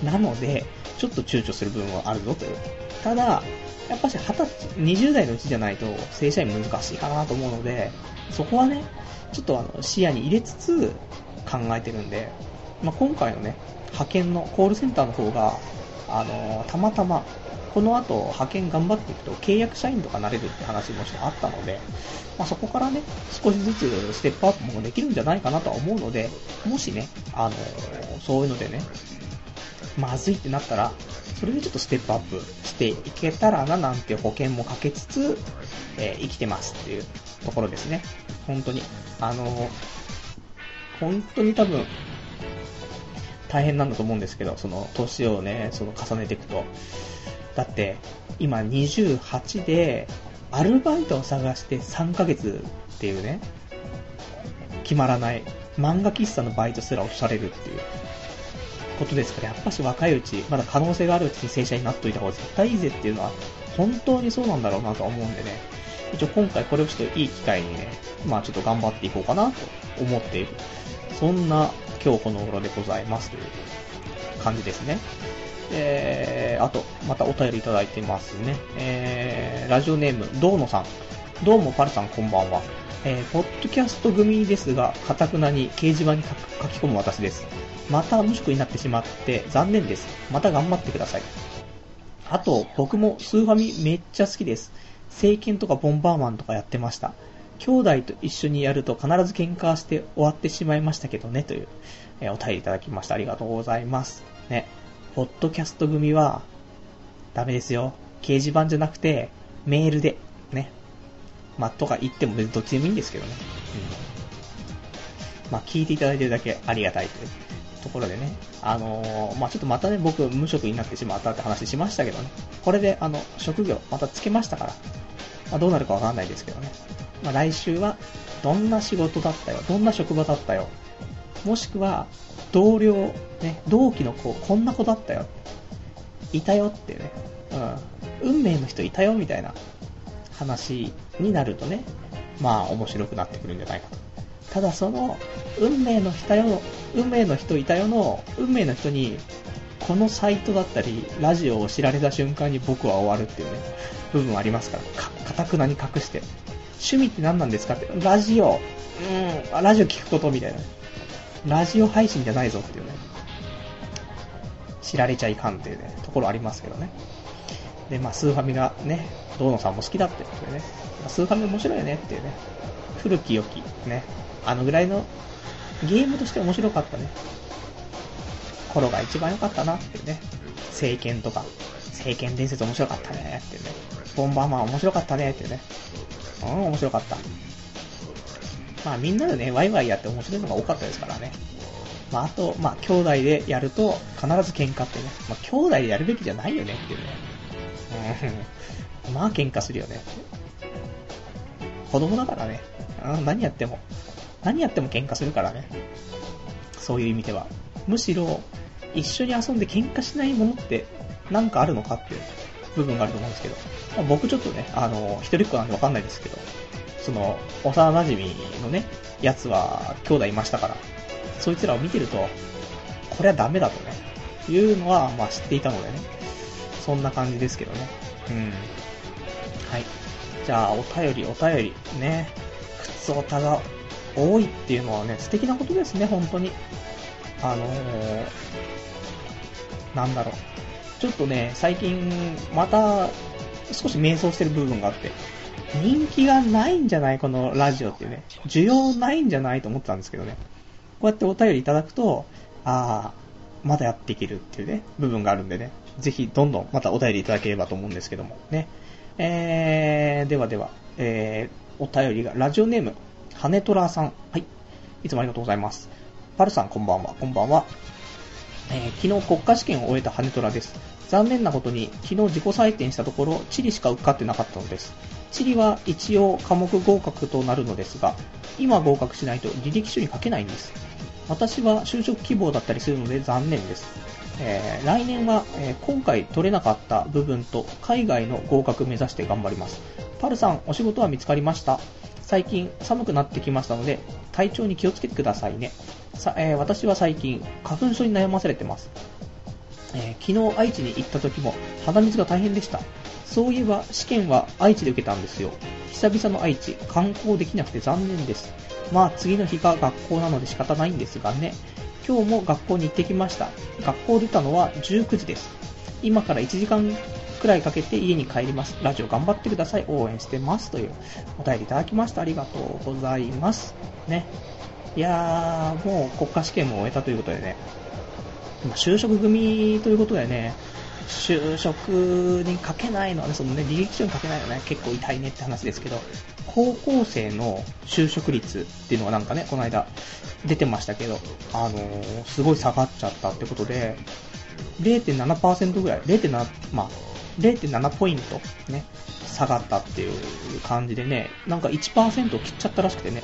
なので、ちょっと躊躇する部分はあるぞという。ただ、やっぱし20歳、20代のうちじゃないと正社員難しいかなと思うので、そこはね、ちょっとあの視野に入れつつ考えてるんで、まあ、今回のね、派遣のコールセンターの方が、あのー、たまたま、この後派遣頑張っていくと契約社員とかなれるって話もしてあったので、まあ、そこからね、少しずつステップアップもできるんじゃないかなとは思うので、もしね、あのー、そういうのでね、まずいってなったら、それでちょっとステップアップしていけたらななんて保険もかけつつ、えー、生きてますっていうところですね。本当に。あのー、本当に多分、大変なんだと思うんですけど、その、年をね、その重ねていくと。だって、今28で、アルバイトを探して3ヶ月っていうね、決まらない、漫画喫茶のバイトすら押されるっていうことですから、やっぱし若いうち、まだ可能性があるうちに正社員になっといた方が絶対いいぜっていうのは、本当にそうなんだろうなと思うんでね、一応今回これをちょっといい機会にね、まあちょっと頑張っていこうかなと思っている。そんな今日この頃でございますという感じですね。えー、あと、またお便りいただいてますね。えー、ラジオネーム、どうのさん。どうもパルさんこんばんは。えー、ポッドキャスト組ですが、かたくなに掲示板に書き込む私です。また無職になってしまって残念です。また頑張ってください。あと、僕もスーファミめっちゃ好きです。聖剣とかボンバーマンとかやってました。兄弟と一緒にやると必ず喧嘩して終わってしまいましたけどね、という、えー、お便りいただきました。ありがとうございます。ね。ポッドキャスト組は、ダメですよ。掲示板じゃなくて、メールで、ね。まあ、とか言っても別にどっちでもいいんですけどね。うん。まあ、聞いていただいてるだけありがたいというところでね。あのー、まあ、ちょっとまたね、僕無職になってしまったって話しましたけどね。これで、あの、職業またつけましたから。まあ、どうなるかわかんないですけどね。まあ、来週は、どんな仕事だったよ、どんな職場だったよ、もしくは、同僚、ね、同期の子、こんな子だったよ、いたよってね、うん、運命の人いたよみたいな話になるとね、まあ面白くなってくるんじゃないかと。ただその、運命の人よ、運命の人いたよの、運命の人に、このサイトだったり、ラジオを知られた瞬間に僕は終わるっていうね、部分ありますから、か、かたくなに隠して。趣味って何なんですかって、ラジオ、うん、ラジオ聞くことみたいな。ラジオ配信じゃないぞっていうね。知られちゃいかんっていうね、ところありますけどね。で、まあ、スーファミがね、堂野さんも好きだってことでね、スーファミ面白いよねっていうね、古き良き、ね、あのぐらいのゲームとして面白かったね、頃が一番良かったなっていうね、聖剣とか、聖剣伝説面白かったねっていうね、ボンバーマン面白かったねっていうね、うん、面白かった。まあみんなでね、ワイワイやって面白いのが多かったですからね。まああと、まあ兄弟でやると必ず喧嘩ってね。まあ兄弟でやるべきじゃないよねっていうね。うん。まあ喧嘩するよね。子供だからね。うん、何やっても。何やっても喧嘩するからね。そういう意味では。むしろ、一緒に遊んで喧嘩しないものってなんかあるのかっていう部分があると思うんですけど。まあ、僕ちょっとね、あの、一人っ子なんでわかんないですけど、その、幼馴染のね、やつは兄弟いましたから、そいつらを見てると、これはダメだとね、いうのは、まあ知っていたのでね、そんな感じですけどね。うん。はい。じゃあ、お便り、お便り、ね、靴オタが多いっていうのはね、素敵なことですね、本当に。あのー、なんだろう。ちょっとね、最近、また、少し迷走してる部分があって、人気がないんじゃない？このラジオっていうね。需要ないんじゃないと思ってたんですけどね。こうやってお便りいただくと、ああ、まだやっていけるっていうね、部分があるんでね。ぜひ、どんどんまたお便りいただければと思うんですけども。ね。えー、ではでは、えー、お便りが、ラジオネーム、羽ネトラさん。はい。いつもありがとうございます。パルさん、こんばんは。こんばんは。えー、昨日国家試験を終えた羽ネトラです。残念なことに、昨日自己採点したところ、地理しか受かってなかったのです。地理は一応科目合格となるのですが、今合格しないと履歴書に書けないんです。私は就職希望だったりするので残念です。えー、来年は、えー、今回取れなかった部分と海外の合格目指して頑張ります。パルさん、お仕事は見つかりました？最近寒くなってきましたので、体調に気をつけてくださいね。さえー、私は最近、花粉症に悩まされてます。えー昨日愛知に行った時も鼻水が大変でした。そういえば試験は愛知で受けたんですよ。久々の愛知、観光できなくて残念です。まあ次の日が学校なので仕方ないんですがね。今日も学校に行ってきました。学校出たのは19時です。今から1時間くらいかけて家に帰ります。ラジオ頑張ってください。応援してます。というお便りいただきました。ありがとうございます。ね。いやー、もう国家試験も終えたということでね。まあ就職組ということでね、就職にかけないのはね、そのね、履歴書にかけないのはね、結構痛いねって話ですけど、高校生の就職率っていうのがなんかね、この間出てましたけど、あのーすごい下がっちゃったってことで、0.7%ぐらい、0.7、まあ、0.7ポイントね、下がったっていう感じでね、なんか1%を切っちゃったらしくてね、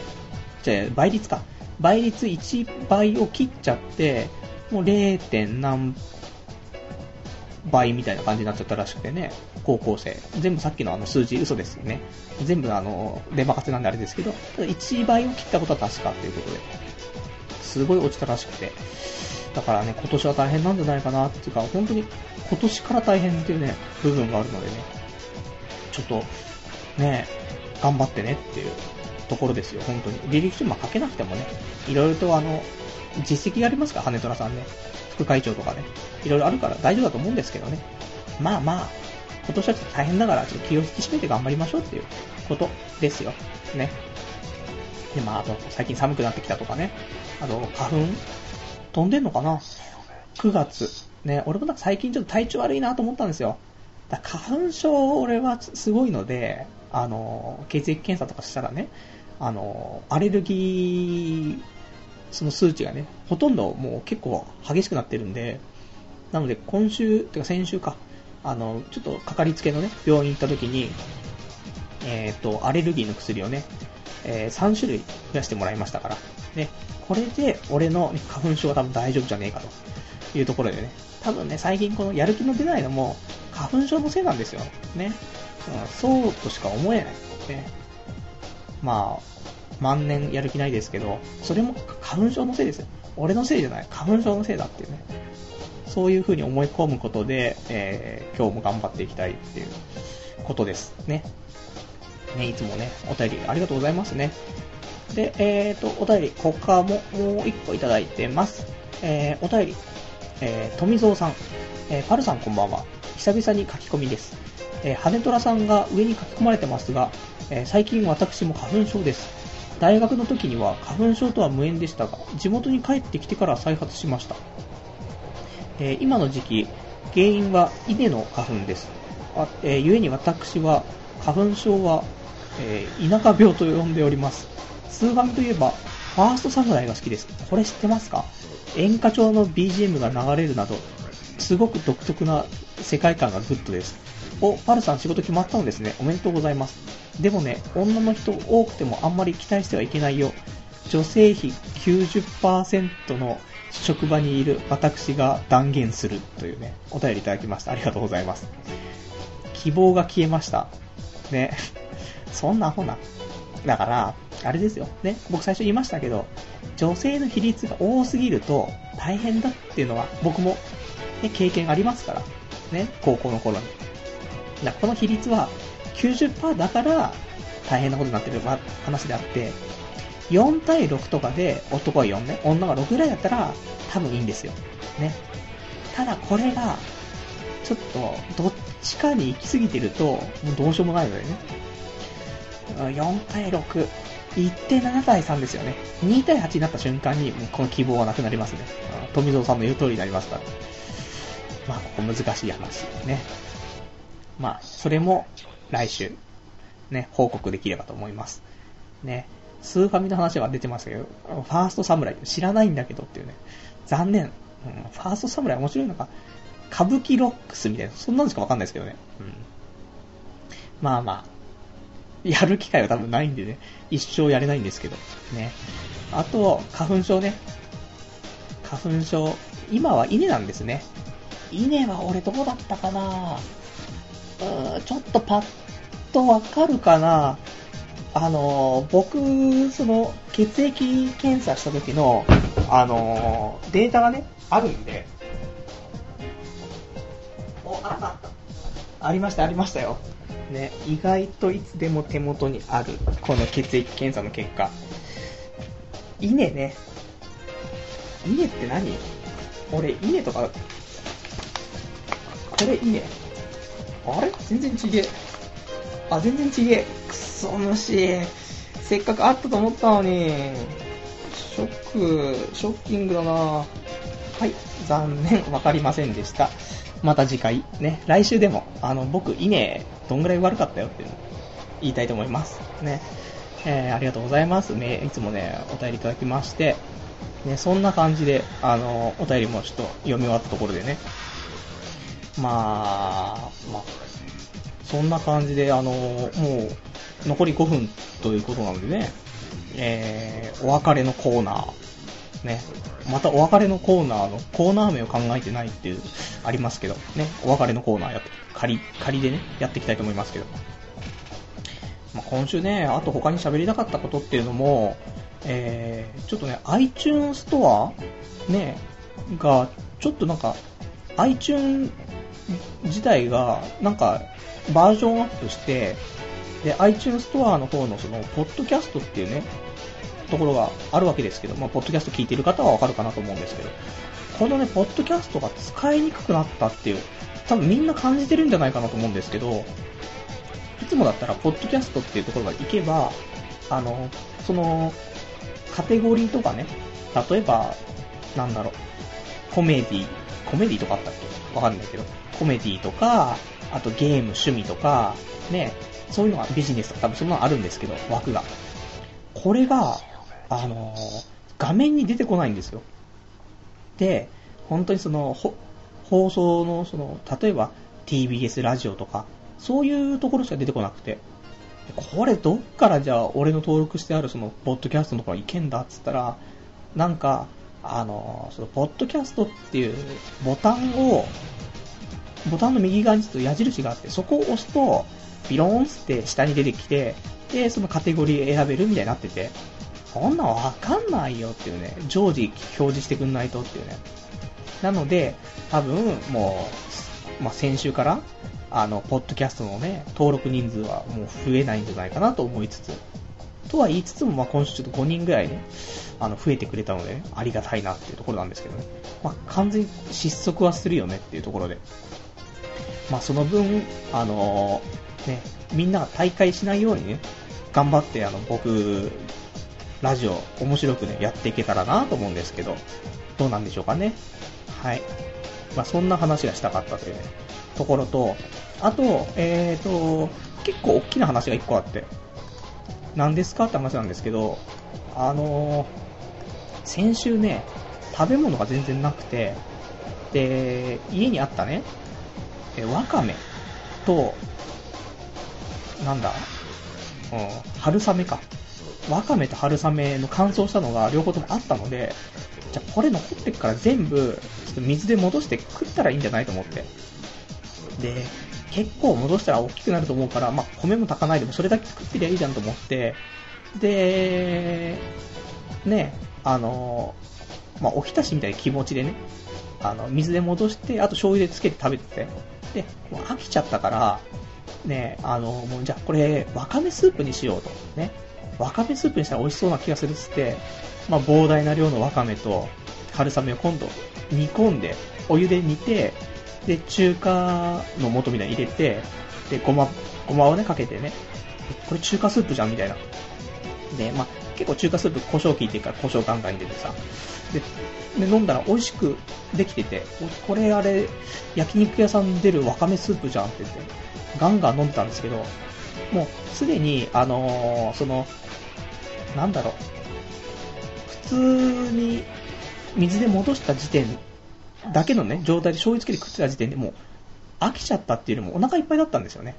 じゃあ倍率か。倍率1倍を切っちゃって、もう 0. 何倍みたいな感じになっちゃったらしくてね、高校生。全部さっきのあの数字嘘ですよね。全部あの、出任せなんであれですけど、1倍を切ったことは確かということで、すごい落ちたらしくて。だからね、今年は大変なんじゃないかなっていうか、本当に今年から大変っていうね、部分があるのでね、ちょっと、ね、頑張ってねっていうところですよ、本当に。履歴書まあ書けなくてもね、いろいろとあの、実績がありますから、羽虎さんね。副会長とかね。いろいろあるから大丈夫だと思うんですけどね。まあまあ、今年はちょっと大変だから、ちょっと気を引き締めて頑張りましょうっていうことですよ。ね。で、まあ、あと、最近寒くなってきたとかね。あと、花粉飛んでんのかな ?9 月。ね、俺もなんか最近ちょっと体調悪いなと思ったんですよ。だ花粉症、俺はすごいので、あの、血液検査とかしたらね、あの、アレルギー、その数値がね、ほとんどもう結構激しくなってるんで、なので今週、てか先週か、あの、ちょっとかかりつけのね、病院行った時に、えっ、と、アレルギーの薬をね、えー3種類増やしてもらいましたから、ね、これで俺の花粉症は多分大丈夫じゃねえかというところでね、多分ね、最近このやる気の出ないのも花粉症のせいなんですよ。ね。うんそうとしか思えない。ね。まあ、万年やる気ないですけど、それも花粉症のせいですよ。俺のせいじゃない。花粉症のせいだっていうね。そういう風に思い込むことで、えー今日も頑張っていきたいっていうことですね。ね、いつもね、お便りありがとうございますね。で、えーと、お便り、他ももう一個いただいてます。えー、お便り、えー、富蔵さん、えー、パルさんこんばんは。久々に書き込みです。えー、羽虎さんが上に書き込まれてますが、えー最近私も花粉症です。大学の時には花粉症とは無縁でしたが、地元に帰ってきてから再発しました。えー今の時期、原因は稲の花粉です。あえー故に私は花粉症は、えー田舎病と呼んでおります。スーファミといえば、ファーストサムライが好きです。これ知ってますか？演歌調の BGM が流れるなど、すごく独特な世界観がグッドです。お、パルさん仕事決まったのですね。おめでとうございます。でもね、女の人多くてもあんまり期待してはいけないよ。女性比90%の職場にいる私が断言するというね、お便りいただきました。ありがとうございます。希望が消えました。ね。そんなアホな。だから、あれですよ。ね。僕最初言いましたけど、女性の比率が多すぎると大変だっていうのは僕も、ね、経験ありますから。ね。高校の頃に。だこの比率は90%だから大変なことになってる話であって、4対6とかで男は4ね、女が6ぐらいだったら多分いいんですよ。ね。ただこれが、ちょっと、どっちかに行き過ぎてると、もうどうしようもないのでね。4対6、1.7対3ですよね。2対8になった瞬間に、もうこの希望はなくなりますね。富蔵さんの言う通りになりますから。まあ、ここ難しい話ね。まあ、それも来週、ね、報告できればと思います。ね。スーファミの話は出てますけど、ファーストサムライ知らないんだけどっていうね。残念。うん、ファーストサムライ面白いのか。歌舞伎ロックスみたいな、そんなのしかわかんないですけどね。うん。まあまあ、やる機会は多分ないんでね、一生やれないんですけど、ね。あと、花粉症ね。花粉症、今は稲なんですね。稲は俺どうだったかな？うーちょっとパッとわかるかな？あの、僕、その、血液検査した時の、あの、データがね、あるんで、お、あったあったありました、ありましたよ。ね、意外といつでも手元にある、この血液検査の結果。稲ね。稲って何？俺、稲とか、これ稲あれ？全然ちげえ。あ、全然ちげえ。くそ虫。せっかくあったと思ったのに。ショック、ショッキングだなはい、残念、わかりませんでした。また次回、ね、来週でも、あの、僕、稲、どんぐらい悪かったよっていうの言いたいと思います。ね。えー、ありがとうございます。ね、いつもね、お便りいただきまして、ね、そんな感じで、あの、お便りもちょっと読み終わったところでね、まあ、まあ、そんな感じで、あの、もう、残り5分ということなのでね、えー、お別れのコーナー、ね、またお別れのコーナーのコーナー名を考えてないっていう、ありますけど、ね、お別れのコーナーやって、仮、仮でね、やっていきたいと思いますけど。まあ、今週ね、あと他に喋りたかったことっていうのも、えー、ちょっとね、iTunes ストアね、が、ちょっとなんか、iTunes 自体が、なんか、バージョンアップして、で、iTunes ストアの方のその、ポッドキャストっていうね、ところがあるわけですけど、まあ、ポッドキャスト聞いてる方はわかるかなと思うんですけど、このね、ポッドキャストが使いにくくなったっていう、多分みんな感じてるんじゃないかなと思うんですけど、いつもだったら、ポッドキャストっていうところが行けば、あの、その、カテゴリーとかね、例えば、なんだろう、コメディ、コメディとかあったっけ？わかんないけど、コメディとか、あとゲーム、趣味とか、ね、そういうのがビジネスとか多分そんなのあるんですけど、枠が。これが、あの、画面に出てこないんですよ。で、本当にその、放送の、その、例えば TBS ラジオとか、そういうところしか出てこなくて、これどっからじゃあ俺の登録してあるその、ポッドキャストのところ行けんだっつったら、なんか、あの、その、ポッドキャストっていうボタンを、ボタンの右側にちょっと矢印があって、そこを押すと、ピローンって下に出てきて、で、そのカテゴリー選べるみたいになってて、こんなわかんないよっていうね、常時表示してくんないとっていうね。なので、多分、もう、まあ、先週から、あの、ポッドキャストのね、登録人数はもう増えないんじゃないかなと思いつつ、とは言いつつも、まあ、今週ちょっと5人ぐらいね、あの、増えてくれたので、ね、ありがたいなっていうところなんですけどね。まあ、完全に失速はするよねっていうところで。まあ、その分、あのー、ね、みんなが大会しないようにね、頑張って、あの、僕、ラジオ、面白くね、やっていけたらなと思うんですけど、どうなんでしょうかね。はい。まあ、そんな話がしたかったというね、ところと、あと、えーと、結構大きな話が1個あって、何ですかって話なんですけど、あのー、先週ね、食べ物が全然なくて、で、家にあったね、え、わかめと、なんだうん、春雨か。わかめと春雨の乾燥したのが両方ともあったので、じゃあこれ残ってっから全部、ちょっと水で戻して食ったらいいんじゃないと思って。で、結構戻したら大きくなると思うから、まあ、米も炊かないでもそれだけ作ってりゃいいじゃんと思って、で、ね、あの、まあ、おひたしみたいな気持ちでね、あの、水で戻して、あと醤油でつけて食べてて、で、飽きちゃったから、ね、あの、もうじゃあこれ、わかめスープにしようと。ね。わかめスープにしたら美味しそうな気がするっつって、まあ、膨大な量のわかめと春雨を今度煮込んで、お湯で煮て、で、中華の素みたいに入れて、で、ごま、ごまをね、かけてね、これ中華スープじゃんみたいな。で、まあ、結構中華スープ胡椒効いてるから胡椒ガンガン入れてさ。で、で飲んだら美味しくできてて、これあれ、焼肉屋さん出るわかめスープじゃんって言って、ガンガン飲んでたんですけど、もうすでに、あのー、その、なんだろう、普通に水で戻した時点だけのね、状態で醤油つけて食ってた時点でもう飽きちゃったっていうよりもお腹いっぱいだったんですよね。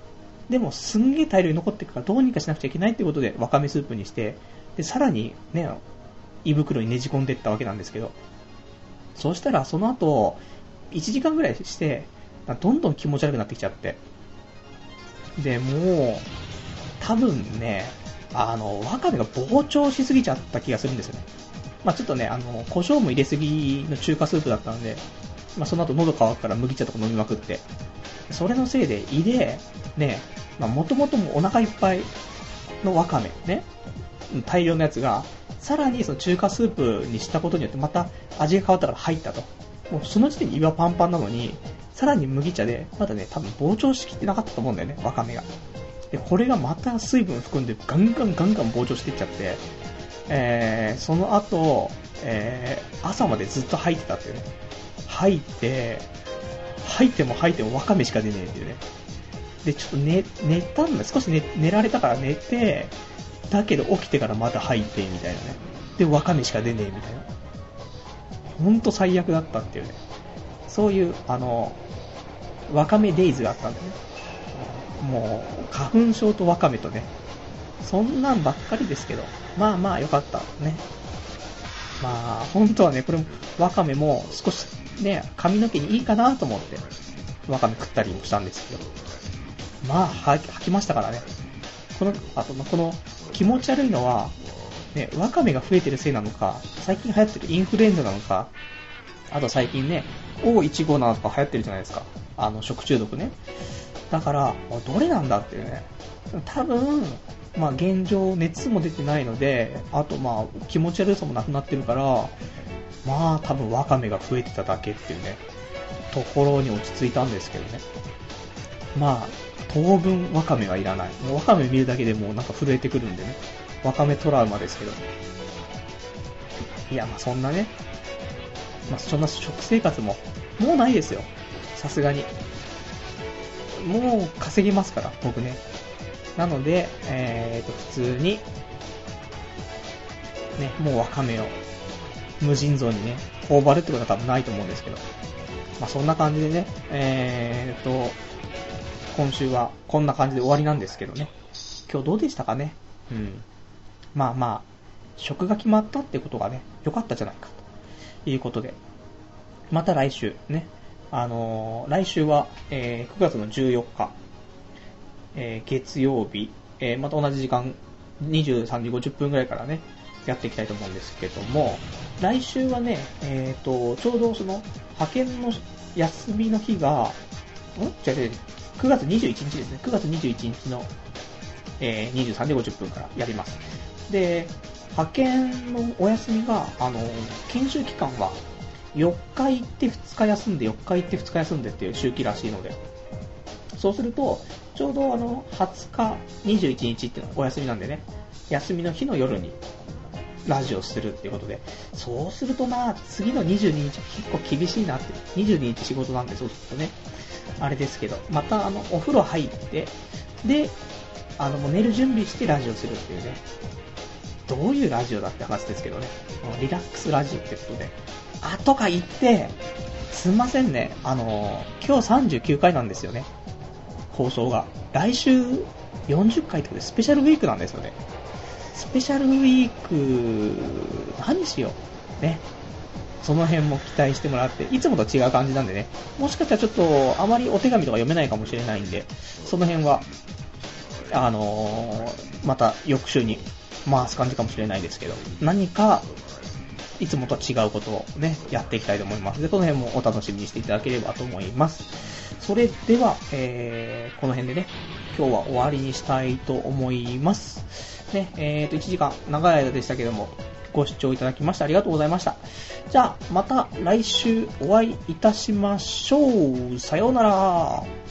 でもすんげえ大量に残ってるからどうにかしなくちゃいけないってことでわかめスープにして、で、さらにね、胃袋にねじ込んでいったわけなんですけど、そうしたらその後、1時間ぐらいして、どんどん気持ち悪くなってきちゃって、で、もう、多分ね、あの、わかめが膨張しすぎちゃった気がするんですよね。まあ、ちょっとね、あの、胡椒も入れすぎの中華スープだったので、まあ、その後喉乾くから麦茶とか飲みまくって、それのせいで胃で、ね、まあ、もともともお腹いっぱいのわかめ、ね、大量のやつが、さらにその中華スープにしたことによってまた味が変わったから入ったと。もうその時点に胃はパンパンなのに、さらに麦茶で、まだね、多分膨張しきってなかったと思うんだよね、わかめが。で、これがまた水分含んでガンガンガンガン膨張していっちゃって、えー、その後、えー、朝までずっと吐いてたっていうね。吐いて、吐いても吐いてもわかめしか出ねえっていうね。で、ちょっと寝、寝たんだ。少し寝、寝られたから寝て、だけど起きてからまた吐いて、みたいなね。で、わかめしか出ねえ、みたいな。ほんと最悪だったっていうね。そういう、あの、わかめデイズがあったんだよね。もう、花粉症とわかめとね、そんなんばっかりですけど、まあまあよかった。ね。まあ、本当はね、これも、わかめも少しね、髪の毛にいいかなと思って、わかめ食ったりもしたんですけど、まあ、吐きましたからね。この、あと、この、気持ち悪いのは、ね、わかめが増えてるせいなのか、最近流行ってるインフルエンザなのか、あと最近ね、O15 なのか流行ってるじゃないですか。あの、食中毒ね。だから、どれなんだっていうね。多分、まあ現状熱も出てないので、あとまあ気持ち悪さもなくなってるから、まあ多分ワカメが増えてただけっていうね、ところに落ち着いたんですけどね。まあ、当分ワカメはいらない。もうワカメ見るだけでもうなんか震えてくるんでね。ワカメトラウマですけど。いや、まあそんなね、まあそんな食生活も、もうないですよ。さすがに。もう稼ぎますから、僕ね。なので、えーと、普通に、ね、もうワカメを無尽蔵にね、頬張るってことは多分ないと思うんですけど。まあそんな感じでね、えーと、今週はこんな感じで終わりなんですけどね。今日どうでしたかね？うん。まあまあ、職が決まったってことがね、良かったじゃないかということで。また来週ね、あのー、来週は、えー、9月の14日、えー、月曜日、えー、また同じ時間、23時50分ぐらいからね、やっていきたいと思うんですけども、来週はね、えっ、ー、と、ちょうどその、派遣の休みの日が、ん？じゃあ、9月21日ですね。9月21日の、えー、23時50分からやります。で、派遣のお休みが、あの、研修期間は4日行って2日休んで、4日行って2日休んでっていう周期らしいので、そうすると、ちょうどあの、20日、21日っていうのはお休みなんでね、休みの日の夜にラジオするっていうことで、そうするとまあ、次の22日結構厳しいなって、22日仕事なんでそうするとね、あれですけど、またあの、お風呂入って、で、あの、もう寝る準備してラジオするっていうね、どういうラジオだって話ですけどね、リラックスラジオってことで、あ、とか言って、すんませんね、あの、今日39回なんですよね、放送が。来週40回ってことでスペシャルウィークなんですよね。スペシャルウィーク、何しよう。ね。その辺も期待してもらって、いつもと違う感じなんでね、もしかしたらちょっと、あまりお手紙とか読めないかもしれないんで、その辺は、あのー、また翌週に回す感じかもしれないですけど、何か、いつもと違うことをね、やっていきたいと思います。で、この辺もお楽しみにしていただければと思います。それでは、えー、この辺でね、今日は終わりにしたいと思います。ね、えーと、1時間長い間でしたけども、ご視聴いただきましてありがとうございました。じゃあ、また来週お会いいたしましょう。さようなら。